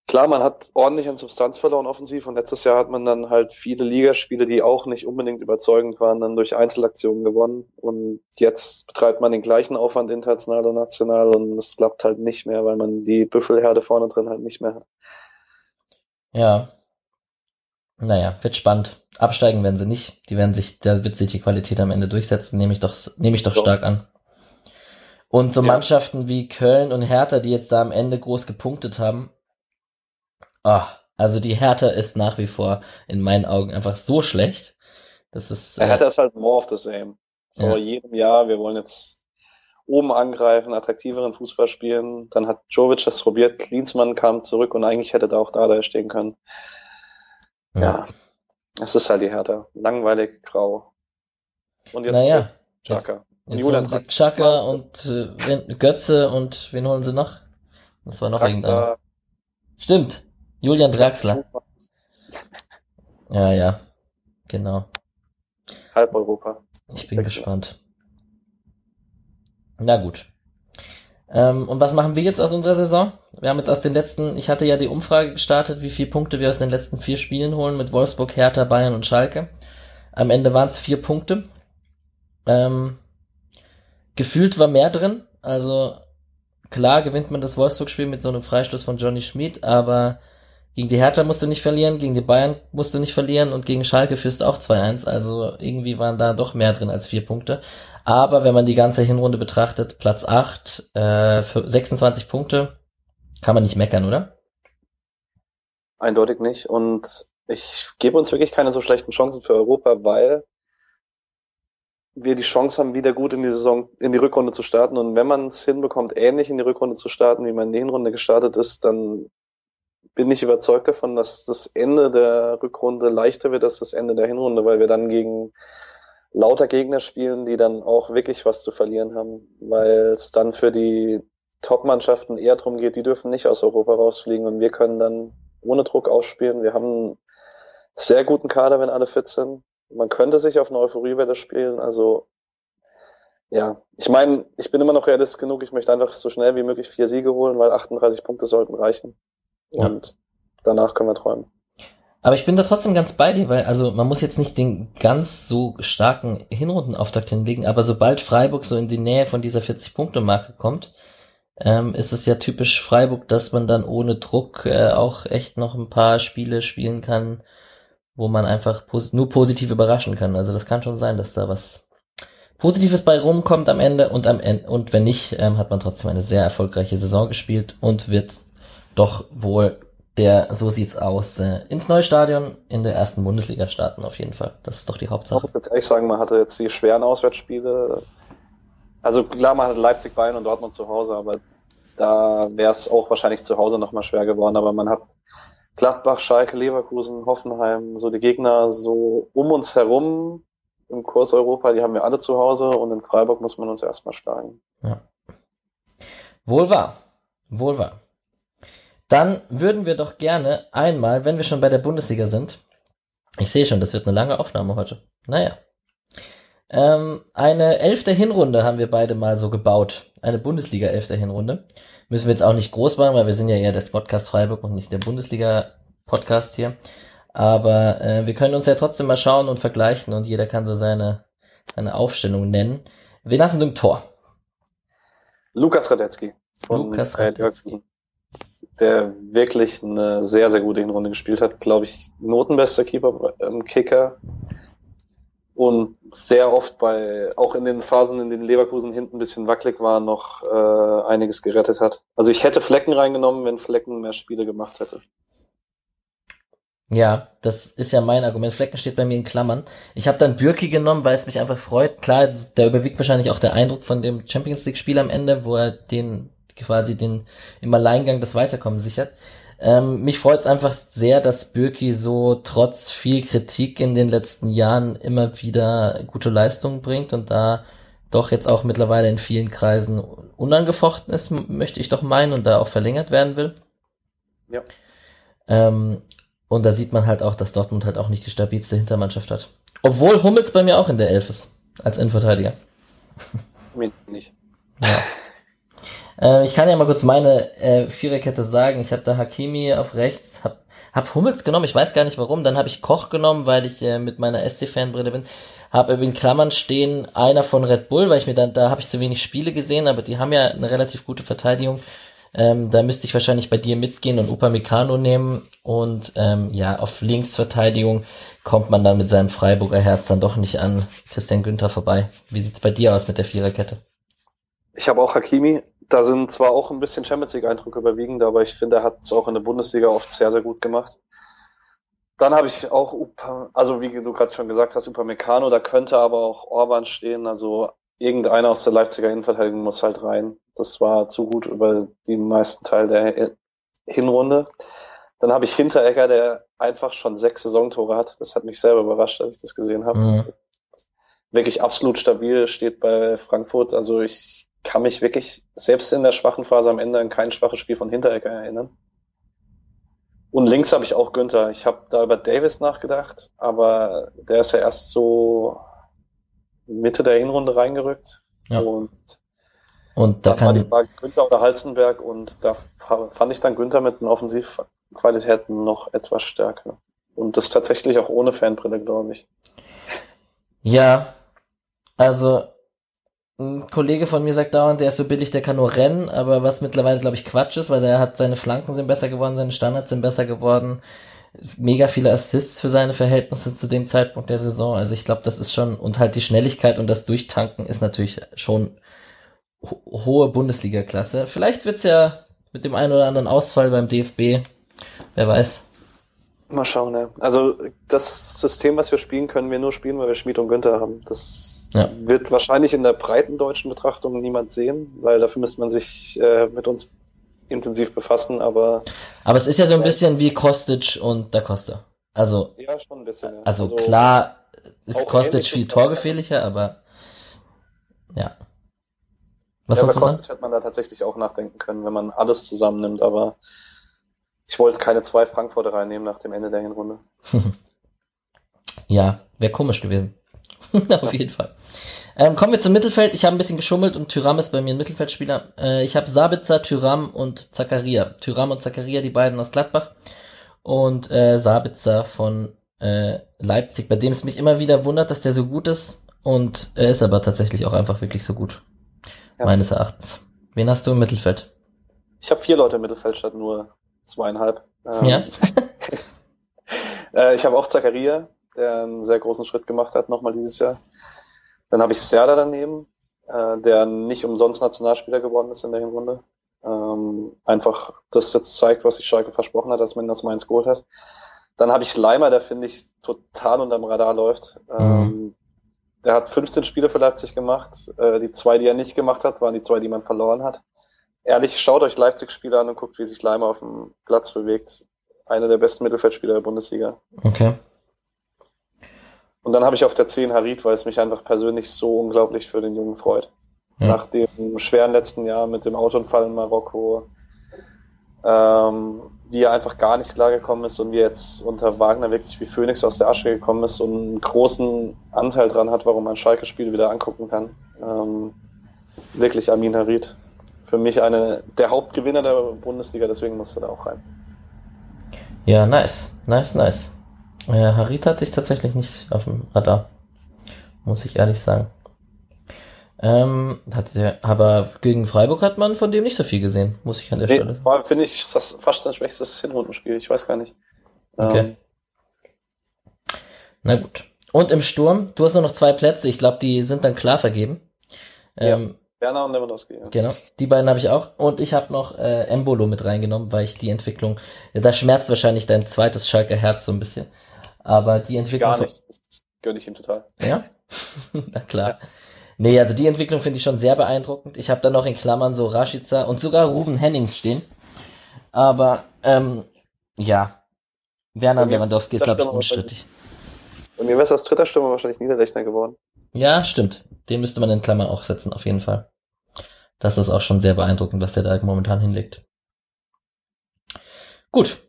S2: klar, man hat ordentlich an Substanz verloren offensiv und letztes Jahr hat man dann halt viele Ligaspiele, die auch nicht unbedingt überzeugend waren, dann durch Einzelaktionen gewonnen. Und jetzt betreibt man den gleichen Aufwand international und national und es klappt halt nicht mehr, weil man die Büffelherde vorne drin halt nicht mehr hat.
S1: Ja. Naja, wird spannend. Absteigen werden sie nicht. Die werden sich, da wird sich die Qualität am Ende durchsetzen, nehme ich doch, nehme ich doch
S2: So.
S1: stark an. Und so
S2: Ja.
S1: Mannschaften wie Köln und Hertha, die jetzt da am Ende groß gepunktet haben. Ach, also die Hertha ist nach wie vor in meinen Augen einfach so schlecht. Das ist,
S2: Er
S1: äh,
S2: hat das halt more of the same. Vor
S1: Ja.
S2: jedem Jahr, wir wollen jetzt oben angreifen, attraktiveren Fußball spielen. Dann hat Jovic das probiert, Klinsmann kam zurück und eigentlich hätte da auch Dada stehen können. Ja, es ist halt die Hertha. Langweilig, grau. Und jetzt
S1: naja.
S2: Chaka.
S1: Jetzt
S2: Julian
S1: holen sie. Xhaka und äh, Götze und wen holen sie noch? Das war noch irgendeiner.
S2: Draxler,
S1: Stimmt. Julian Draxler. Ja, ja. Genau.
S2: Halb Europa.
S1: Ich bin
S2: Wechsel.
S1: gespannt. Na gut. Ähm, und was machen wir jetzt aus unserer Saison? Wir haben jetzt aus den letzten, ich hatte ja die Umfrage gestartet, wie viele Punkte wir aus den letzten vier Spielen holen mit Wolfsburg, Hertha, Bayern und Schalke. Am Ende waren es vier Punkte. Ähm, gefühlt war mehr drin. Also klar gewinnt man das Wolfsburg-Spiel mit so einem Freistoß von Johnny Schmid, aber gegen die Hertha musst du nicht verlieren, gegen die Bayern musst du nicht verlieren und gegen Schalke führst du auch 2-1. Also irgendwie waren da doch mehr drin als vier Punkte. Aber wenn man die ganze Hinrunde betrachtet, Platz 8, äh, für 26 Punkte, kann man nicht meckern, oder?
S2: Eindeutig nicht. Und ich gebe uns wirklich keine so schlechten Chancen für Europa, weil wir die Chance haben, wieder gut in die Saison, in die Rückrunde zu starten. Und wenn man es hinbekommt, ähnlich in die Rückrunde zu starten, wie man in die Hinrunde gestartet ist, dann bin ich überzeugt davon, dass das Ende der Rückrunde leichter wird als das Ende der Hinrunde, weil wir dann gegen lauter Gegner spielen, die dann auch wirklich was zu verlieren haben, weil es dann für die Top-Mannschaften eher darum geht, die dürfen nicht aus Europa rausfliegen und wir können dann ohne Druck ausspielen. Wir haben einen sehr guten Kader, wenn alle fit sind. Man könnte sich auf eine Euphoriewelle spielen. Also ja, ich meine, ich bin immer noch realist genug. Ich möchte einfach so schnell wie möglich vier Siege holen, weil 38 Punkte sollten reichen. Und ja. danach können wir träumen.
S1: Aber ich bin da trotzdem ganz bei dir, weil also man muss jetzt nicht den ganz so starken Hinrundenauftakt hinlegen, aber sobald Freiburg so in die Nähe von dieser 40-Punkte-Marke kommt, ähm, ist es ja typisch Freiburg, dass man dann ohne Druck äh, auch echt noch ein paar Spiele spielen kann, wo man einfach pos nur positiv überraschen kann. Also das kann schon sein, dass da was Positives bei rumkommt am Ende und am Ende und wenn nicht, ähm, hat man trotzdem eine sehr erfolgreiche Saison gespielt und wird doch wohl der, so sieht's aus, äh, ins neue Stadion in der ersten Bundesliga starten auf jeden Fall. Das ist doch die Hauptsache. Ich
S2: muss jetzt ehrlich sagen, man hatte jetzt die schweren Auswärtsspiele. Also klar, man hatte Leipzig, Bayern und Dortmund zu Hause, aber da wäre es auch wahrscheinlich zu Hause nochmal schwer geworden. Aber man hat Gladbach, Schalke, Leverkusen, Hoffenheim, so die Gegner so um uns herum im Kurs Europa, die haben wir alle zu Hause und in Freiburg muss man uns erstmal schlagen. Ja.
S1: Wohl wahr. Wohl wahr. Dann würden wir doch gerne einmal, wenn wir schon bei der Bundesliga sind, ich sehe schon, das wird eine lange Aufnahme heute. Naja. Ähm, eine elfte Hinrunde haben wir beide mal so gebaut. Eine Bundesliga elfte Hinrunde. Müssen wir jetzt auch nicht groß machen, weil wir sind ja eher das Podcast Freiburg und nicht der Bundesliga Podcast hier. Aber äh, wir können uns ja trotzdem mal schauen und vergleichen und jeder kann so seine, seine Aufstellung nennen. Wen hast du im Tor?
S2: Lukas Radetzky.
S1: Lukas Radetzky
S2: der wirklich eine sehr, sehr gute Hinrunde gespielt hat. Glaube ich, notenbester Keeper im Kicker. Und sehr oft bei, auch in den Phasen, in denen Leverkusen hinten ein bisschen wackelig war, noch äh, einiges gerettet hat. Also ich hätte Flecken reingenommen, wenn Flecken mehr Spiele gemacht hätte.
S1: Ja, das ist ja mein Argument. Flecken steht bei mir in Klammern. Ich habe dann Bürki genommen, weil es mich einfach freut. Klar, da überwiegt wahrscheinlich auch der Eindruck von dem Champions League Spiel am Ende, wo er den quasi den im Alleingang das Weiterkommen sichert. Ähm, mich freut es einfach sehr, dass Birki so trotz viel Kritik in den letzten Jahren immer wieder gute Leistungen bringt und da doch jetzt auch mittlerweile in vielen Kreisen unangefochten ist, möchte ich doch meinen, und da auch verlängert werden will. Ja. Ähm, und da sieht man halt auch, dass Dortmund halt auch nicht die stabilste Hintermannschaft hat. Obwohl Hummels bei mir auch in der Elf ist, als Innenverteidiger.
S2: Mir nicht.
S1: Ja. Äh, ich kann ja mal kurz meine äh, Viererkette sagen. Ich habe da Hakimi auf rechts, hab, hab Hummels genommen, ich weiß gar nicht warum. Dann habe ich Koch genommen, weil ich äh, mit meiner SC-Fanbrille bin. Habe in Klammern stehen einer von Red Bull, weil ich mir dann, da habe ich zu wenig Spiele gesehen, aber die haben ja eine relativ gute Verteidigung. Ähm, da müsste ich wahrscheinlich bei dir mitgehen und Upamecano nehmen. Und ähm, ja, auf Linksverteidigung kommt man dann mit seinem Freiburger Herz dann doch nicht an Christian Günther vorbei. Wie sieht's bei dir aus mit der Viererkette?
S2: Ich habe auch Hakimi. Da sind zwar auch ein bisschen Champions League Eindrücke überwiegend, aber ich finde, er hat es auch in der Bundesliga oft sehr, sehr gut gemacht. Dann habe ich auch, also wie du gerade schon gesagt hast, Upamecano, da könnte aber auch Orban stehen, also irgendeiner aus der Leipziger Innenverteidigung muss halt rein. Das war zu gut über die meisten Teil der Hinrunde. Dann habe ich Hinteregger, der einfach schon sechs Saisontore hat. Das hat mich selber überrascht, als ich das gesehen habe. Mhm. Wirklich absolut stabil, steht bei Frankfurt. Also ich kann mich wirklich selbst in der schwachen Phase am Ende an kein schwaches Spiel von Hinteregger erinnern. Und links habe ich auch Günther. Ich habe da über Davis nachgedacht, aber der ist ja erst so Mitte der Hinrunde reingerückt.
S1: Ja. Und, und da, da kann war
S2: Günther oder Halzenberg und da fand ich dann Günther mit den Offensivqualitäten noch etwas stärker. Und das tatsächlich auch ohne Fanbrille, glaube ich.
S1: Ja, also ein Kollege von mir sagt dauernd, der ist so billig, der kann nur rennen, aber was mittlerweile, glaube ich, Quatsch ist, weil er hat seine Flanken sind besser geworden, seine Standards sind besser geworden, mega viele Assists für seine Verhältnisse zu dem Zeitpunkt der Saison. Also ich glaube, das ist schon, und halt die Schnelligkeit und das Durchtanken ist natürlich schon ho hohe Bundesliga-Klasse. Vielleicht wird's ja mit dem einen oder anderen Ausfall beim DFB, wer weiß.
S2: Mal schauen, ja. Also das System, was wir spielen, können wir nur spielen, weil wir Schmied und Günther haben. Das ja. wird wahrscheinlich in der breiten deutschen Betrachtung niemand sehen, weil dafür müsste man sich äh, mit uns intensiv befassen, aber.
S1: Aber es ist ja so ein bisschen wie Kostic und Da Costa. Also.
S2: Ja, schon ein bisschen.
S1: Ja. Also, also, klar ist Kostic viel torgefährlicher, aber ja.
S2: Was ja, bei Kostic hätte man da tatsächlich auch nachdenken können, wenn man alles zusammennimmt, aber ich wollte keine zwei Frankfurter reinnehmen nach dem Ende der Hinrunde.
S1: ja, wäre komisch gewesen. Auf jeden Fall. Ähm, kommen wir zum Mittelfeld. Ich habe ein bisschen geschummelt und Tyram ist bei mir ein Mittelfeldspieler. Äh, ich habe Sabitzer, Tyram und Zakaria. Tyram und Zakaria, die beiden aus Gladbach. Und äh, Sabitzer von äh, Leipzig, bei dem es mich immer wieder wundert, dass der so gut ist. Und er ist aber tatsächlich auch einfach wirklich so gut. Ja. Meines Erachtens. Wen hast du im Mittelfeld?
S2: Ich habe vier Leute im Mittelfeld statt nur zweieinhalb.
S1: Ähm, ja.
S2: äh, ich habe auch Zakaria, der einen sehr großen Schritt gemacht hat, nochmal dieses Jahr. Dann habe ich Serda daneben, äh, der nicht umsonst Nationalspieler geworden ist in der Hinrunde. Ähm, einfach das jetzt zeigt, was sich Schalke versprochen hat, dass man das Mainz geholt hat. Dann habe ich Leimer, der finde ich total unterm Radar läuft. Mhm. Ähm, der hat 15 Spiele für Leipzig gemacht. Äh, die zwei, die er nicht gemacht hat, waren die zwei, die man verloren hat. Ehrlich, schaut euch Leipzig-Spiele an und guckt, wie sich Leimer auf dem Platz bewegt. Einer der besten Mittelfeldspieler der Bundesliga.
S1: Okay.
S2: Und dann habe ich auf der 10 Harit, weil es mich einfach persönlich so unglaublich für den Jungen freut. Ja. Nach dem schweren letzten Jahr mit dem Autounfall in Marokko, ähm, wie er einfach gar nicht klargekommen ist und wie er jetzt unter Wagner wirklich wie Phoenix aus der Asche gekommen ist und einen großen Anteil dran hat, warum man Schalke-Spiel wieder angucken kann. Ähm, wirklich Amin Harit. Für mich eine der Hauptgewinner der Bundesliga, deswegen musste er da auch rein.
S1: Ja, nice, nice, nice. Äh, Harit hatte ich tatsächlich nicht auf dem Radar. Muss ich ehrlich sagen. Ähm, hat der, aber gegen Freiburg hat man von dem nicht so viel gesehen, muss ich an der nee, Stelle.
S2: War, finde ich, das fast sein schwächstes Hinrundenspiel. Ich weiß gar nicht.
S1: Okay. Ähm. Na gut. Und im Sturm, du hast nur noch zwei Plätze. Ich glaube, die sind dann klar vergeben.
S2: Ähm, ja, Werner und Lewandowski. Ja.
S1: Genau, die beiden habe ich auch. Und ich habe noch äh, Embolo mit reingenommen, weil ich die Entwicklung, ja, da schmerzt wahrscheinlich dein zweites Schalker Herz so ein bisschen. Aber die Entwicklung.
S2: Gar nicht. Das gönne ich ihm total.
S1: Ja? Na klar. Ja. Nee, also die Entwicklung finde ich schon sehr beeindruckend. Ich habe da noch in Klammern so Rashica und sogar Ruven Hennings stehen. Aber ähm, ja, Werner Lewandowski ist, glaube ich, unstrittig.
S2: Bei mir wäre es als dritter Stürmer wahrscheinlich Niederlechner geworden.
S1: Ja, stimmt. Den müsste man in Klammern auch setzen, auf jeden Fall. Das ist auch schon sehr beeindruckend, was der da momentan hinlegt. Gut,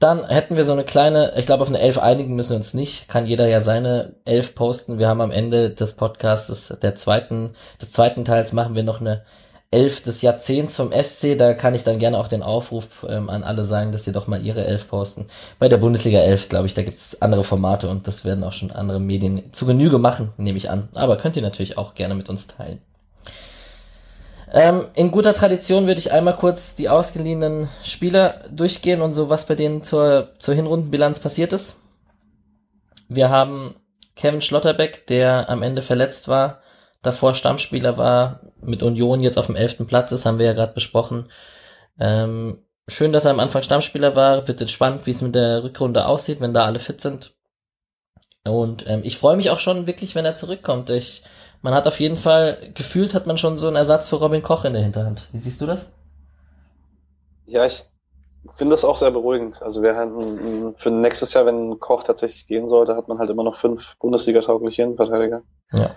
S1: dann hätten wir so eine kleine, ich glaube, auf eine Elf einigen müssen wir uns nicht. Kann jeder ja seine Elf posten. Wir haben am Ende des Podcasts der zweiten, des zweiten Teils machen wir noch eine Elf des Jahrzehnts vom SC. Da kann ich dann gerne auch den Aufruf ähm, an alle sagen, dass sie doch mal ihre Elf posten. Bei der Bundesliga 11, glaube ich, da gibt's andere Formate und das werden auch schon andere Medien zu Genüge machen, nehme ich an. Aber könnt ihr natürlich auch gerne mit uns teilen. Ähm, in guter Tradition würde ich einmal kurz die ausgeliehenen Spieler durchgehen und so, was bei denen zur, zur Hinrundenbilanz passiert ist. Wir haben Kevin Schlotterbeck, der am Ende verletzt war, davor Stammspieler war, mit Union jetzt auf dem elften Platz ist, haben wir ja gerade besprochen. Ähm, schön, dass er am Anfang Stammspieler war. Wird jetzt spannend, wie es mit der Rückrunde aussieht, wenn da alle fit sind. Und ähm, ich freue mich auch schon wirklich, wenn er zurückkommt. Ich man hat auf jeden Fall, gefühlt hat man schon so einen Ersatz für Robin Koch in der Hinterhand. Wie siehst du das?
S2: Ja, ich finde das auch sehr beruhigend. Also wir hatten für nächstes Jahr, wenn Koch tatsächlich gehen sollte, hat man halt immer noch fünf Bundesliga-taugliche Innenverteidiger.
S1: Ja.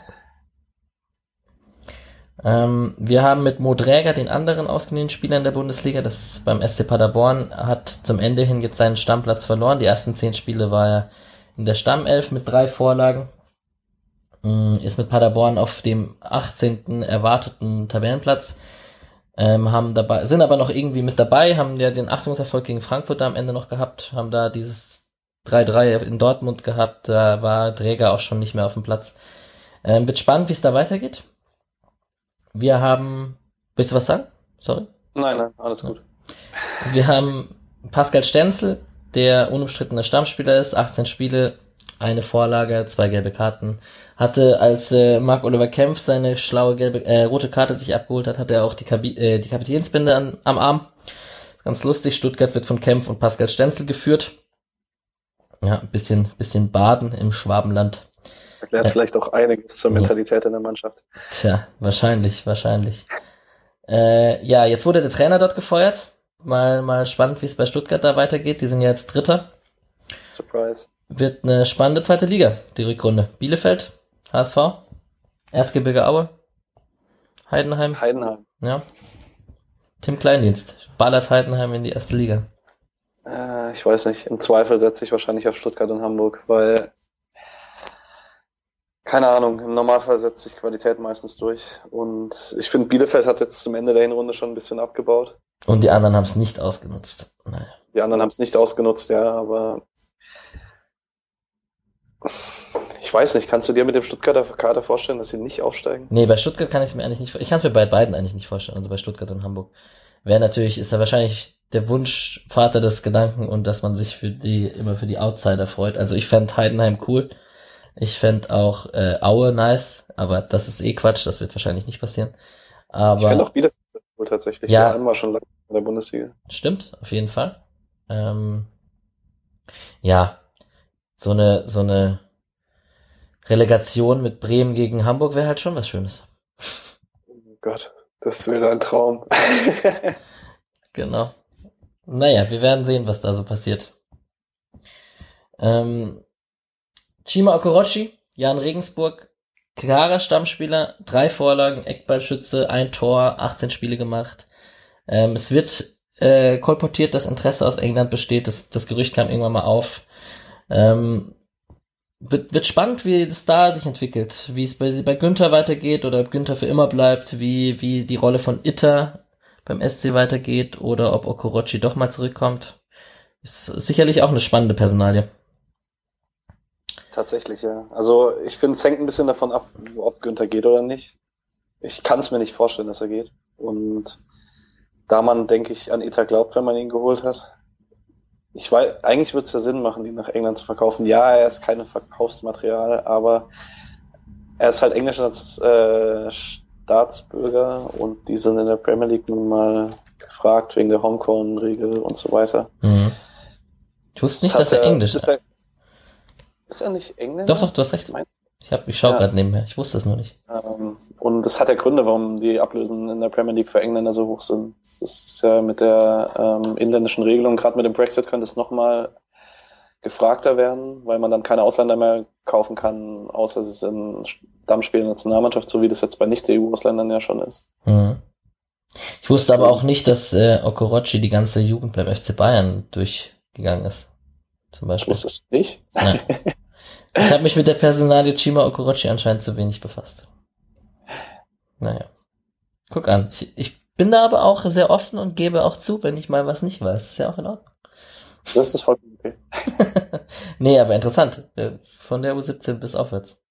S1: Ähm, wir haben mit Mo Dräger den anderen ausgeliehenen Spieler in der Bundesliga, das ist beim SC Paderborn, hat zum Ende hin jetzt seinen Stammplatz verloren. Die ersten zehn Spiele war er in der Stammelf mit drei Vorlagen. Mm, ist mit Paderborn auf dem 18. erwarteten Tabellenplatz. Ähm, haben dabei, sind aber noch irgendwie mit dabei, haben ja den Achtungserfolg gegen Frankfurt am Ende noch gehabt, haben da dieses 3-3 in Dortmund gehabt, da war Träger auch schon nicht mehr auf dem Platz. Ähm, wird spannend, wie es da weitergeht. Wir haben, willst du was sagen? Sorry?
S2: Nein, nein, alles gut.
S1: Wir haben Pascal Stenzel, der unumstrittener Stammspieler ist, 18 Spiele, eine Vorlage, zwei gelbe Karten, hatte, als äh, Mark Oliver Kempf seine schlaue gelbe, äh, rote Karte sich abgeholt hat, hatte er auch die, Kabi äh, die Kapitänsbinde an, am Arm. Ganz lustig, Stuttgart wird von Kempf und Pascal Stenzel geführt. Ja, ein bisschen, bisschen Baden im Schwabenland.
S2: Erklärt äh, vielleicht auch einiges zur Mentalität ja. in der Mannschaft.
S1: Tja, wahrscheinlich, wahrscheinlich. Äh, ja, jetzt wurde der Trainer dort gefeuert. Mal, mal spannend, wie es bei Stuttgart da weitergeht. Die sind ja jetzt Dritter.
S2: Surprise.
S1: Wird eine spannende zweite Liga, die Rückrunde. Bielefeld HSV, Erzgebirge Aue, Heidenheim?
S2: Heidenheim.
S1: Ja. Tim Kleindienst. Ballert Heidenheim in die erste Liga.
S2: Äh, ich weiß nicht. Im Zweifel setze ich wahrscheinlich auf Stuttgart und Hamburg, weil keine Ahnung, im Normalfall setzt sich Qualität meistens durch. Und ich finde, Bielefeld hat jetzt zum Ende der Hinrunde schon ein bisschen abgebaut.
S1: Und die anderen haben es nicht ausgenutzt. Naja.
S2: Die anderen haben es nicht ausgenutzt, ja, aber ich weiß nicht, kannst du dir mit dem Stuttgarter Kader vorstellen, dass sie nicht aufsteigen?
S1: Nee, bei Stuttgart kann ich es mir eigentlich nicht Ich kann es mir bei beiden eigentlich nicht vorstellen, also bei Stuttgart und Hamburg. Wäre natürlich, ist ja wahrscheinlich der Wunschvater des Gedanken und dass man sich für die, immer für die Outsider freut. Also ich fände Heidenheim cool. Ich fände auch äh, Aue nice, aber das ist eh Quatsch, das wird wahrscheinlich nicht passieren. Aber
S2: ich fände auch Bielefeld cool tatsächlich.
S1: Ja.
S2: Der war schon lange in der Bundesliga.
S1: Stimmt, auf jeden Fall. Ähm, ja, so eine, so eine Relegation mit Bremen gegen Hamburg wäre halt schon was Schönes.
S2: Oh Gott, das wäre ein Traum.
S1: Genau. Naja, wir werden sehen, was da so passiert. Ähm, Chima Okorochi, Jan Regensburg, klarer Stammspieler, drei Vorlagen, Eckballschütze, ein Tor, 18 Spiele gemacht. Ähm, es wird äh, kolportiert, dass Interesse aus England besteht. Das, das Gerücht kam irgendwann mal auf. Ähm, wird, wird spannend, wie das da sich entwickelt, wie es bei, bei Günther weitergeht oder ob Günther für immer bleibt, wie, wie die Rolle von Itter beim SC weitergeht oder ob Okorochi doch mal zurückkommt. Ist sicherlich auch eine spannende Personalie.
S2: Tatsächlich, ja. Also ich finde, es hängt ein bisschen davon ab, ob Günther geht oder nicht. Ich kann es mir nicht vorstellen, dass er geht. Und da man, denke ich, an Ita glaubt, wenn man ihn geholt hat, ich weiß, eigentlich würde es ja Sinn machen, ihn nach England zu verkaufen. Ja, er ist kein Verkaufsmaterial, aber er ist halt englischer äh, Staatsbürger und die sind in der Premier League nun mal gefragt wegen der Homecorn-Regel und so weiter.
S1: Mhm. Ich wusste nicht,
S2: Das
S1: dass
S2: hat
S1: er Englisch
S2: ist
S1: ist.
S2: er, ist er nicht Engländer?
S1: Doch, doch, du hast recht. Ich, hab, ich schau
S2: Ja.
S1: gerade nebenher. Ich wusste es nur nicht.
S2: Ähm, und das hat ja Gründe, warum die Ablösen in der Premier League für Engländer so hoch sind. Das ist ja mit der ähm, inländischen Regelung, gerade mit dem Brexit könnte es nochmal gefragter werden, weil man dann keine Ausländer mehr kaufen kann, außer es ist in Stammspielen der Nationalmannschaft, so wie das jetzt bei Nicht-EU-Ausländern ja schon ist.
S1: Mhm. Ich wusste aber auch nicht, dass äh, Okorochi die ganze Jugend beim FC Bayern durchgegangen ist. Zum Beispiel.
S2: wusstest du nicht?
S1: Nein. Ich habe mich mit der Personalie Chima Okorochi anscheinend zu wenig befasst. Naja. Guck an. Ich, ich bin da aber auch sehr offen und gebe auch zu, wenn ich mal was nicht weiß. ist ja auch in Ordnung.
S2: Das ist vollkommen okay.
S1: nee, aber interessant. Äh, Von der U17 bis aufwärts.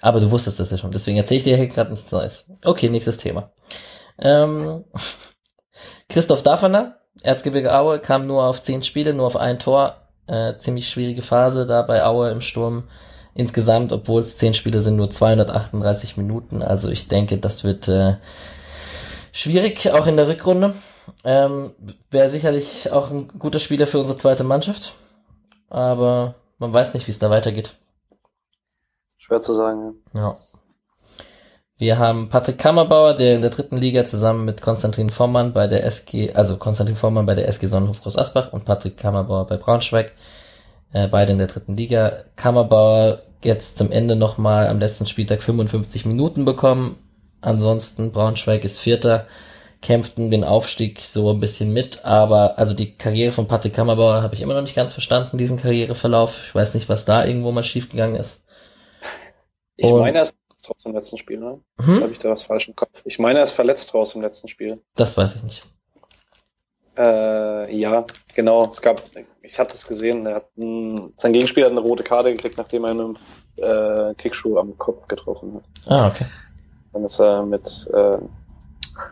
S1: Aber du wusstest das ja schon, deswegen erzähle ich dir hier gerade nichts Neues. Okay, nächstes Thema. Ähm, Christoph Dafferner, Erzgebirge Aue, kam nur auf zehn Spiele, nur auf ein Tor. Äh, ziemlich schwierige Phase da bei Aue im Sturm. Insgesamt, obwohl es zehn Spiele sind, nur 238 Minuten. Also ich denke, das wird äh, schwierig, auch in der Rückrunde. Ähm, Wäre sicherlich auch ein guter Spieler für unsere zweite Mannschaft. Aber man weiß nicht, wie es da weitergeht.
S2: Schwer zu sagen. Ja.
S1: Ja. Wir haben Patrick Kammerbauer, der in der dritten Liga zusammen mit Konstantin Vormann bei der SG, also Konstantin Vormann bei der SG Sonnenhof Groß Asbach und Patrick Kammerbauer bei Braunschweig, äh, beide in der dritten Liga. Kammerbauer jetzt zum Ende nochmal am letzten Spieltag 55 Minuten bekommen. Ansonsten Braunschweig ist Vierter, kämpften den Aufstieg so ein bisschen mit, aber also die Karriere von Patrick Kammerbauer habe ich immer noch nicht ganz verstanden, diesen Karriereverlauf. Ich weiß nicht, was da irgendwo mal schiefgegangen ist.
S2: Ich
S1: Und-
S2: meine, er ist trotzdem im letzten Spiel, ne?
S1: Hm?
S2: Habe ich da was falsch im Kopf? Ich meine, er ist verletzt raus im letzten Spiel.
S1: Das weiß ich nicht.
S2: Äh, ja, genau. Es gab, ich hatte es gesehen, er hat ein, sein Gegenspieler hat eine rote Karte gekriegt, nachdem er einen äh, Kickschuh am Kopf getroffen hat.
S1: Ah, okay.
S2: Dann ist er mit äh,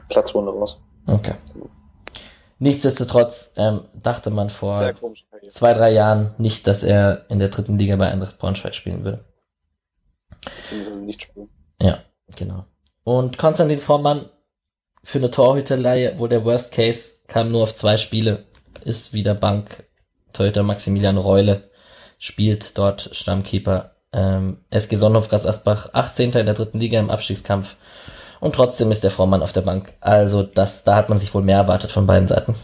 S2: Platzwunde raus.
S1: Okay. Nichtsdestotrotz ähm, dachte man vor
S2: komisch.
S1: Zwei, drei Jahren nicht, dass er in der dritten Liga bei Eintracht Braunschweig spielen würde.
S2: Beziehungsweise nicht spielen.
S1: Ja, genau. Und Konstantin Vormann für eine Torhüterleihe, wo der Worst Case kam nur auf zwei Spiele, ist wieder Bank. Torhüter Maximilian Reule spielt dort Stammkeeper. Ähm, SG Sonnenhof Gras Asbach 18. in der dritten Liga im Abstiegskampf. Und trotzdem ist der Vormann auf der Bank. Also das, da hat man sich wohl mehr erwartet von beiden Seiten.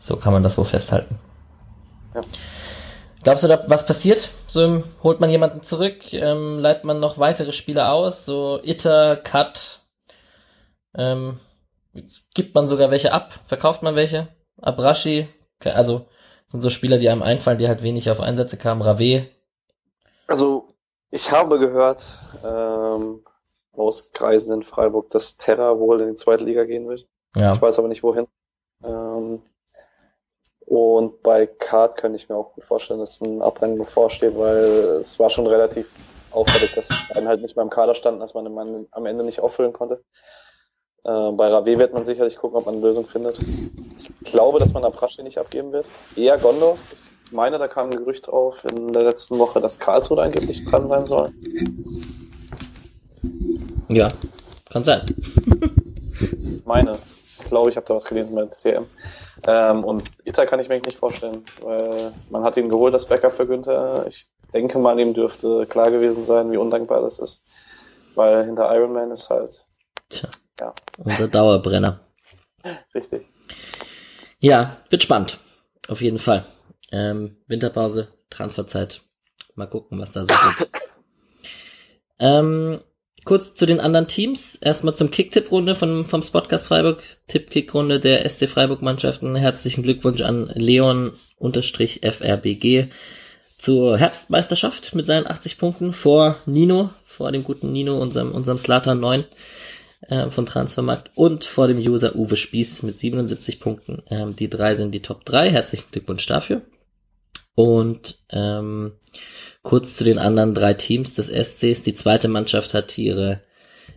S1: So kann man das wohl festhalten.
S2: Ja.
S1: Glaubst du, da was passiert? So holt man jemanden zurück, ähm, leitet man noch weitere Spieler aus, so Itter, Cut, ähm, gibt man sogar welche ab, verkauft man welche? Abrashi, also sind so Spieler, die einem einfallen, die halt wenig auf Einsätze kamen, Rave.
S2: Also ich habe gehört ähm, aus Kreisen in Freiburg, dass Terra wohl in die zweite Liga gehen wird. Ja. Ich weiß aber nicht wohin. Ähm, und bei Kart könnte ich mir auch gut vorstellen, dass ein Abrennen bevorsteht, weil es war schon relativ auffällig, dass einen halt nicht mehr im Kader standen, dass man den am Ende nicht auffüllen konnte. Äh, bei Rave wird man sicherlich gucken, ob man eine Lösung findet. Ich glaube, dass man Abrashi nicht abgeben wird. Eher Gondo. Ich meine, da kam ein Gerücht auf in der letzten Woche, dass Karlsruhe angeblich dran sein soll.
S1: Ja, kann sein.
S2: meine. Ich glaube, ich habe da was gelesen bei TM. Ähm, und Itter kann ich mir nicht vorstellen, weil man hat ihn geholt, das Backup für Günther. Ich denke mal, ihm dürfte klar gewesen sein, wie undankbar das ist, weil hinter Iron Man ist halt.
S1: Tja. Ja. Unser Dauerbrenner.
S2: Richtig.
S1: Ja, wird spannend. Auf jeden Fall. Ähm, Winterpause, Transferzeit. Mal gucken, was da so geht. ähm, kurz zu den anderen Teams. Erstmal zum Kick-Tipp-Runde vom, vom Spotcast Freiburg. Tipp-Kick-Runde der SC Freiburg-Mannschaften. Herzlichen Glückwunsch an Leon-FRBG zur Herbstmeisterschaft mit seinen 80 Punkten vor Nino, vor dem guten Nino, unserem, unserem Slater 9 äh, von Transfermarkt und vor dem User Uwe Spieß mit 77 Punkten. Ähm, die drei sind die Top 3. Herzlichen Glückwunsch dafür. Und ähm, Kurz zu den anderen drei Teams des SCs. Die zweite Mannschaft hat ihre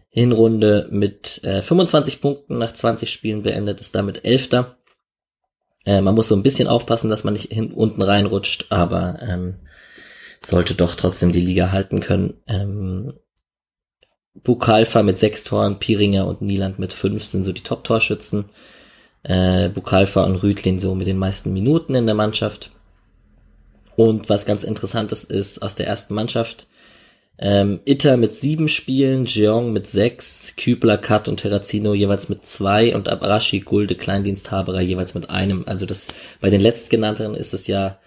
S1: Hinrunde mit äh, 25 Punkten nach 20 Spielen beendet, ist damit Elfter. Äh, man muss so ein bisschen aufpassen, dass man nicht hin, unten reinrutscht, aber ähm, sollte doch trotzdem die Liga halten können. Ähm, Bukalfa mit sechs Toren, Piringer und Nieland mit fünf sind so die Top-Torschützen. Äh, Bukalfa und Rüdlin so mit den meisten Minuten in der Mannschaft. Und was ganz interessantes ist aus der ersten Mannschaft, ähm, Itter mit sieben Spielen, Jeong mit sechs, Kübler, Kat und Terrazino jeweils mit zwei und Abrashi, Gulde, Kleindiensthaberer jeweils mit einem. Also das bei den letztgenannten ist es ja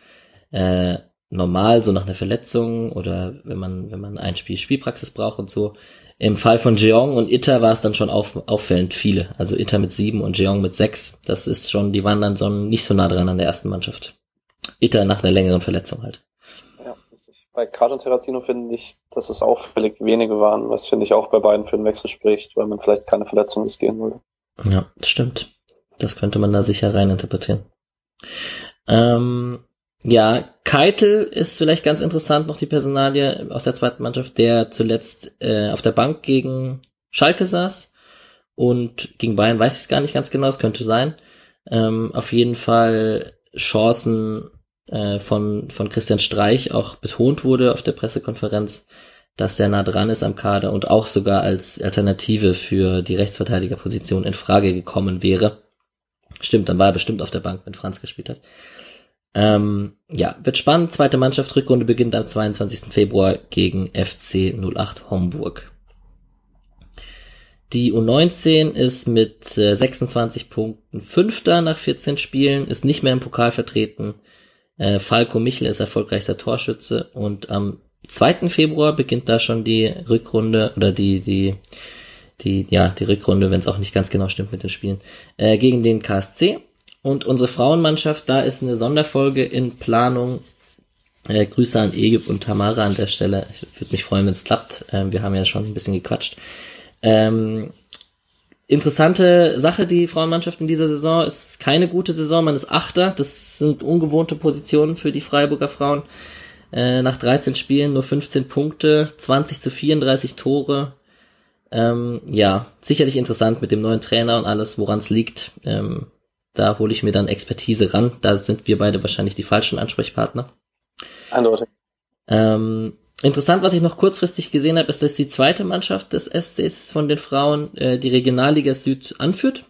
S1: äh, normal, so nach einer Verletzung oder wenn man, wenn man ein Spiel Spielpraxis braucht und so. Im Fall von Jeong und Itter war es dann schon auf, auffällend viele. Also Itter mit sieben und Jeong mit sechs. Das ist schon, die waren dann so nicht so nah dran an der ersten Mannschaft. Itter nach einer längeren Verletzung halt.
S2: Ja, richtig. Bei Card und Terrazino finde ich, dass es auffällig wenige waren, was finde ich auch bei beiden für den Wechsel spricht, weil man vielleicht keine Verletzung riskieren würde.
S1: Ja, das stimmt. Das könnte man da sicher reininterpretieren. Ähm, ja, Keitel ist vielleicht ganz interessant, noch die Personalie aus der zweiten Mannschaft, der zuletzt äh, auf der Bank gegen Schalke saß und gegen Bayern weiß ich es gar nicht ganz genau, es könnte sein. Ähm, auf jeden Fall Chancen äh, von, von Christian Streich auch betont wurde auf der Pressekonferenz, dass er nah dran ist am Kader und auch sogar als Alternative für die Rechtsverteidigerposition in Frage gekommen wäre. Stimmt, dann war er bestimmt auf der Bank, wenn Franz gespielt hat. Ähm, ja, wird spannend. Zweite Mannschaft, Rückrunde beginnt am 22. Februar gegen FC 08 Homburg. Die U19 ist mit äh, 26 Punkten Fünfter nach 14 Spielen, ist nicht mehr im Pokal vertreten. Äh, Falco Michel ist erfolgreichster Torschütze und am 2. Februar beginnt da schon die Rückrunde oder die, die, die, ja, die Rückrunde, wenn es auch nicht ganz genau stimmt mit den Spielen, äh, gegen den KSC. Und unsere Frauenmannschaft, da ist eine Sonderfolge in Planung. Äh, Grüße an Egib und Tamara an der Stelle. Ich würde mich freuen, wenn es klappt. Ähm, wir haben ja schon ein bisschen gequatscht. Ähm, interessante Sache, die Frauenmannschaft in dieser Saison ist keine gute Saison, man ist Achter, das sind ungewohnte Positionen für die Freiburger Frauen. Äh, nach 13 Spielen nur 15 Punkte, 20 zu 34 Tore. Ähm, ja, sicherlich interessant mit dem neuen Trainer und alles, woran es liegt. Ähm, da hole ich mir dann Expertise ran. Da sind wir beide wahrscheinlich die falschen Ansprechpartner.
S2: Eindeutig.
S1: Ähm, Interessant, was ich noch kurzfristig gesehen habe, ist, dass die zweite Mannschaft des SCs von den Frauen äh, die Regionalliga Süd anführt.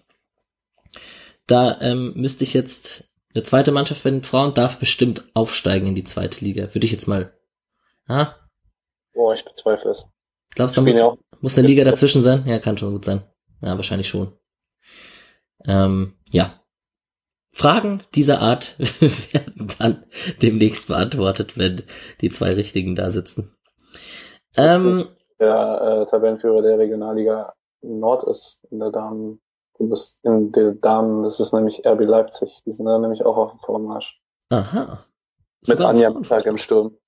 S1: Da ähm, müsste ich jetzt, eine zweite Mannschaft bei den Frauen darf bestimmt aufsteigen in die zweite Liga. Würde ich jetzt mal. Ah?
S2: Boah, ich bezweifle es.
S1: Glaubst du, da muss, muss eine Liga dazwischen sein? Ja, kann schon gut sein. Ja, wahrscheinlich schon. Ähm, ja. Fragen dieser Art werden dann demnächst beantwortet, wenn die zwei Richtigen da sitzen.
S2: Ähm, der äh, Tabellenführer der Regionalliga Nord ist in der Damen, du bist in der Damen, das ist nämlich RB Leipzig, die sind da nämlich auch auf dem Vormarsch.
S1: Aha.
S2: Mit Anja Mittag im Sturm.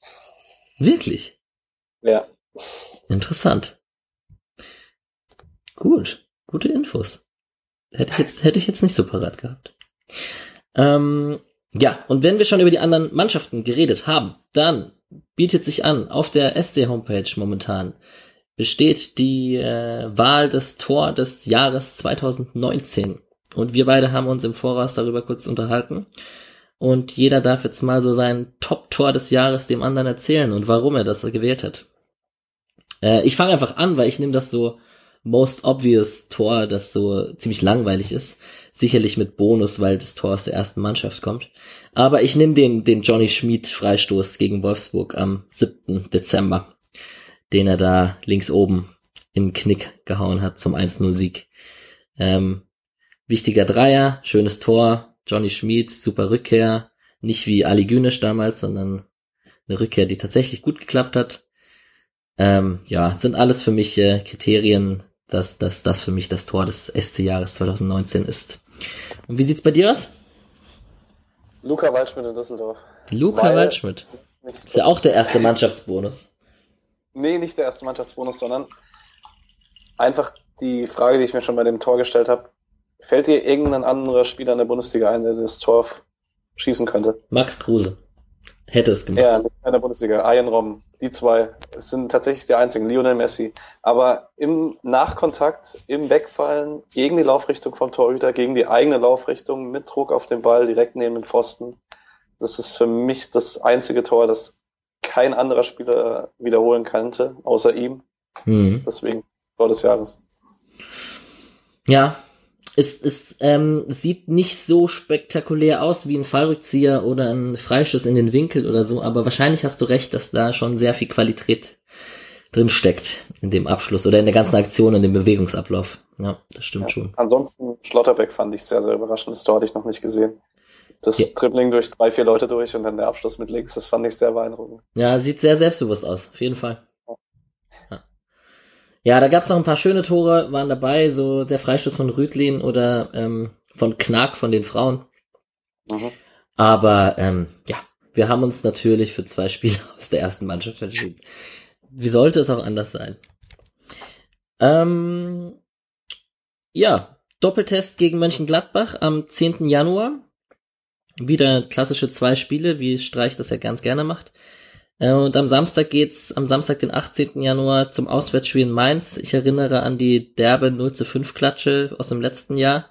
S1: Wirklich?
S2: Ja.
S1: Interessant. Gut, gute Infos. Hätte ich jetzt, hätte ich jetzt nicht so parat gehabt. Ähm, ja, und wenn wir schon über die anderen Mannschaften geredet haben, dann bietet sich an, auf der SC-Homepage momentan besteht die äh, Wahl des Tor des Jahres 2019. Und wir beide haben uns im Voraus darüber kurz unterhalten. Und jeder darf jetzt mal so sein Top-Tor des Jahres dem anderen erzählen und warum er das gewählt hat. Äh, ich fange einfach an, weil ich nehme das so most obvious Tor, das so ziemlich langweilig ist. Sicherlich mit Bonus, weil das Tor aus der ersten Mannschaft kommt. Aber ich nehme den, den Johnny Schmid Freistoß gegen Wolfsburg am 7. Dezember, den er da links oben im Knick gehauen hat zum 1-0 Sieg. Ähm, wichtiger Dreier, schönes Tor, Johnny Schmid, super Rückkehr. Nicht wie Ali Günesch damals, sondern eine Rückkehr, die tatsächlich gut geklappt hat. Ähm, ja, sind alles für mich äh, Kriterien, dass, dass das für mich das Tor des SC-Jahres 2019 ist. Und wie sieht's bei dir aus?
S2: Luca Waldschmidt in Düsseldorf.
S1: Luca Weil Waldschmidt. Ist ja auch der erste Mannschaftsbonus.
S2: Nee, nicht der erste Mannschaftsbonus, sondern einfach die Frage, die ich mir schon bei dem Tor gestellt habe. Fällt dir irgendein anderer Spieler in der Bundesliga ein, der das Tor schießen könnte?
S1: Max Kruse. Hätte es gemacht.
S2: Ja, in der Bundesliga. Ian Rom, die zwei sind tatsächlich die einzigen. Lionel Messi. Aber im Nachkontakt, im Wegfallen, gegen die Laufrichtung vom Torhüter, gegen die eigene Laufrichtung, mit Druck auf den Ball, direkt neben den Pfosten. Das ist für mich das einzige Tor, das kein anderer Spieler wiederholen könnte, außer ihm. Mhm. Deswegen Tor des Jahres.
S1: Ja, es, es ähm, sieht nicht so spektakulär aus wie ein Fallrückzieher oder ein Freischuss in den Winkel oder so, aber wahrscheinlich hast du recht, dass da schon sehr viel Qualität drin steckt in dem Abschluss oder in der ganzen Aktion, in dem Bewegungsablauf. Ja, das stimmt ja. schon.
S2: Ansonsten Schlotterbeck fand ich sehr, sehr überraschend. Das Tor hatte ich noch nicht gesehen. Das ja. Dribbling durch drei, vier Leute durch und dann der Abschluss mit links, das fand ich sehr beeindruckend.
S1: Ja, sieht sehr selbstbewusst aus, auf jeden Fall. Ja, da gab's noch ein paar schöne Tore, waren dabei, so der Freistoß von Rüdlin oder ähm, von Knack von den Frauen. Mhm. Aber ähm, ja, wir haben uns natürlich für zwei Spiele aus der ersten Mannschaft entschieden. Wie sollte es auch anders sein? Ähm, ja, Doppeltest gegen Mönchengladbach am 10. Januar. Wieder klassische zwei Spiele, wie Streich das ja ganz gerne macht. Äh, und am Samstag geht's, am Samstag, den 18. Januar, zum Auswärtsspiel in Mainz. Ich erinnere an die derbe 0 zu 5 Klatsche aus dem letzten Jahr.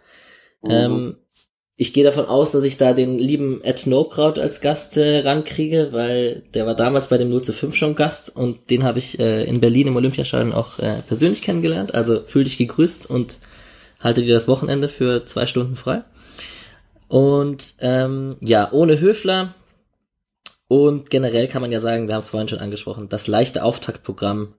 S1: Mhm. Ähm, ich gehe davon aus, dass ich da den lieben Ed Nokraut als Gast äh, rankriege, weil der war damals bei dem 0 zu 5 schon Gast und den habe ich äh, in Berlin im Olympiastadion auch äh, persönlich kennengelernt. Also fühl dich gegrüßt und halte dir das Wochenende für zwei Stunden frei. Und ähm, ja, ohne Höfler und generell kann man ja sagen, wir haben es vorhin schon angesprochen, das leichte Auftaktprogramm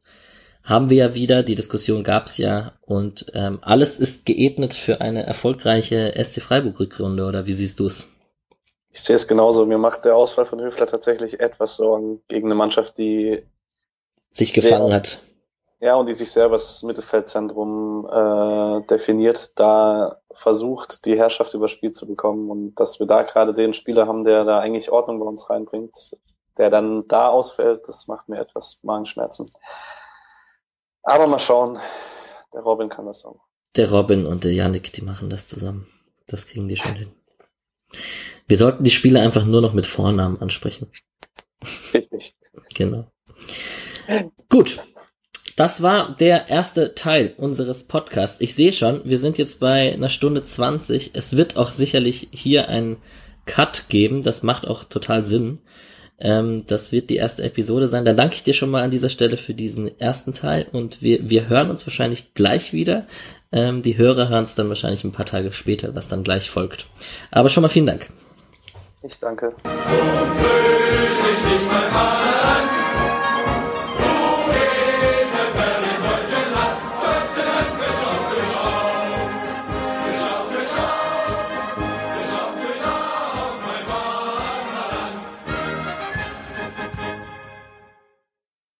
S1: haben wir ja wieder, die Diskussion gab's ja und ähm, alles ist geebnet für eine erfolgreiche SC Freiburg-Rückrunde, oder wie siehst du es?
S2: Ich sehe es genauso. Mir macht der Ausfall von Höfler tatsächlich etwas Sorgen gegen eine Mannschaft, die
S1: sich gefangen hat.
S2: Ja, und die sich selber das Mittelfeldzentrum äh, definiert, da versucht, die Herrschaft übers Spiel zu bekommen. Und dass wir da gerade den Spieler haben, der da eigentlich Ordnung bei uns reinbringt, der dann da ausfällt, das macht mir etwas Magenschmerzen. Aber mal schauen, der Robin kann das auch.
S1: Der Robin und der Yannick, die machen das zusammen. Das kriegen die schon hin. Wir sollten die Spieler einfach nur noch mit Vornamen ansprechen.
S2: Richtig.
S1: Genau. Gut, das war der erste Teil unseres Podcasts. Ich sehe schon, wir sind jetzt bei einer Stunde 20. Es wird auch sicherlich hier einen Cut geben. Das macht auch total Sinn. Ähm, das wird die erste Episode sein. Dann danke ich dir schon mal an dieser Stelle für diesen ersten Teil und wir, wir hören uns wahrscheinlich gleich wieder. Ähm, die Hörer hören es dann wahrscheinlich ein paar Tage später, was dann gleich folgt. Aber schon mal vielen Dank.
S2: Ich danke.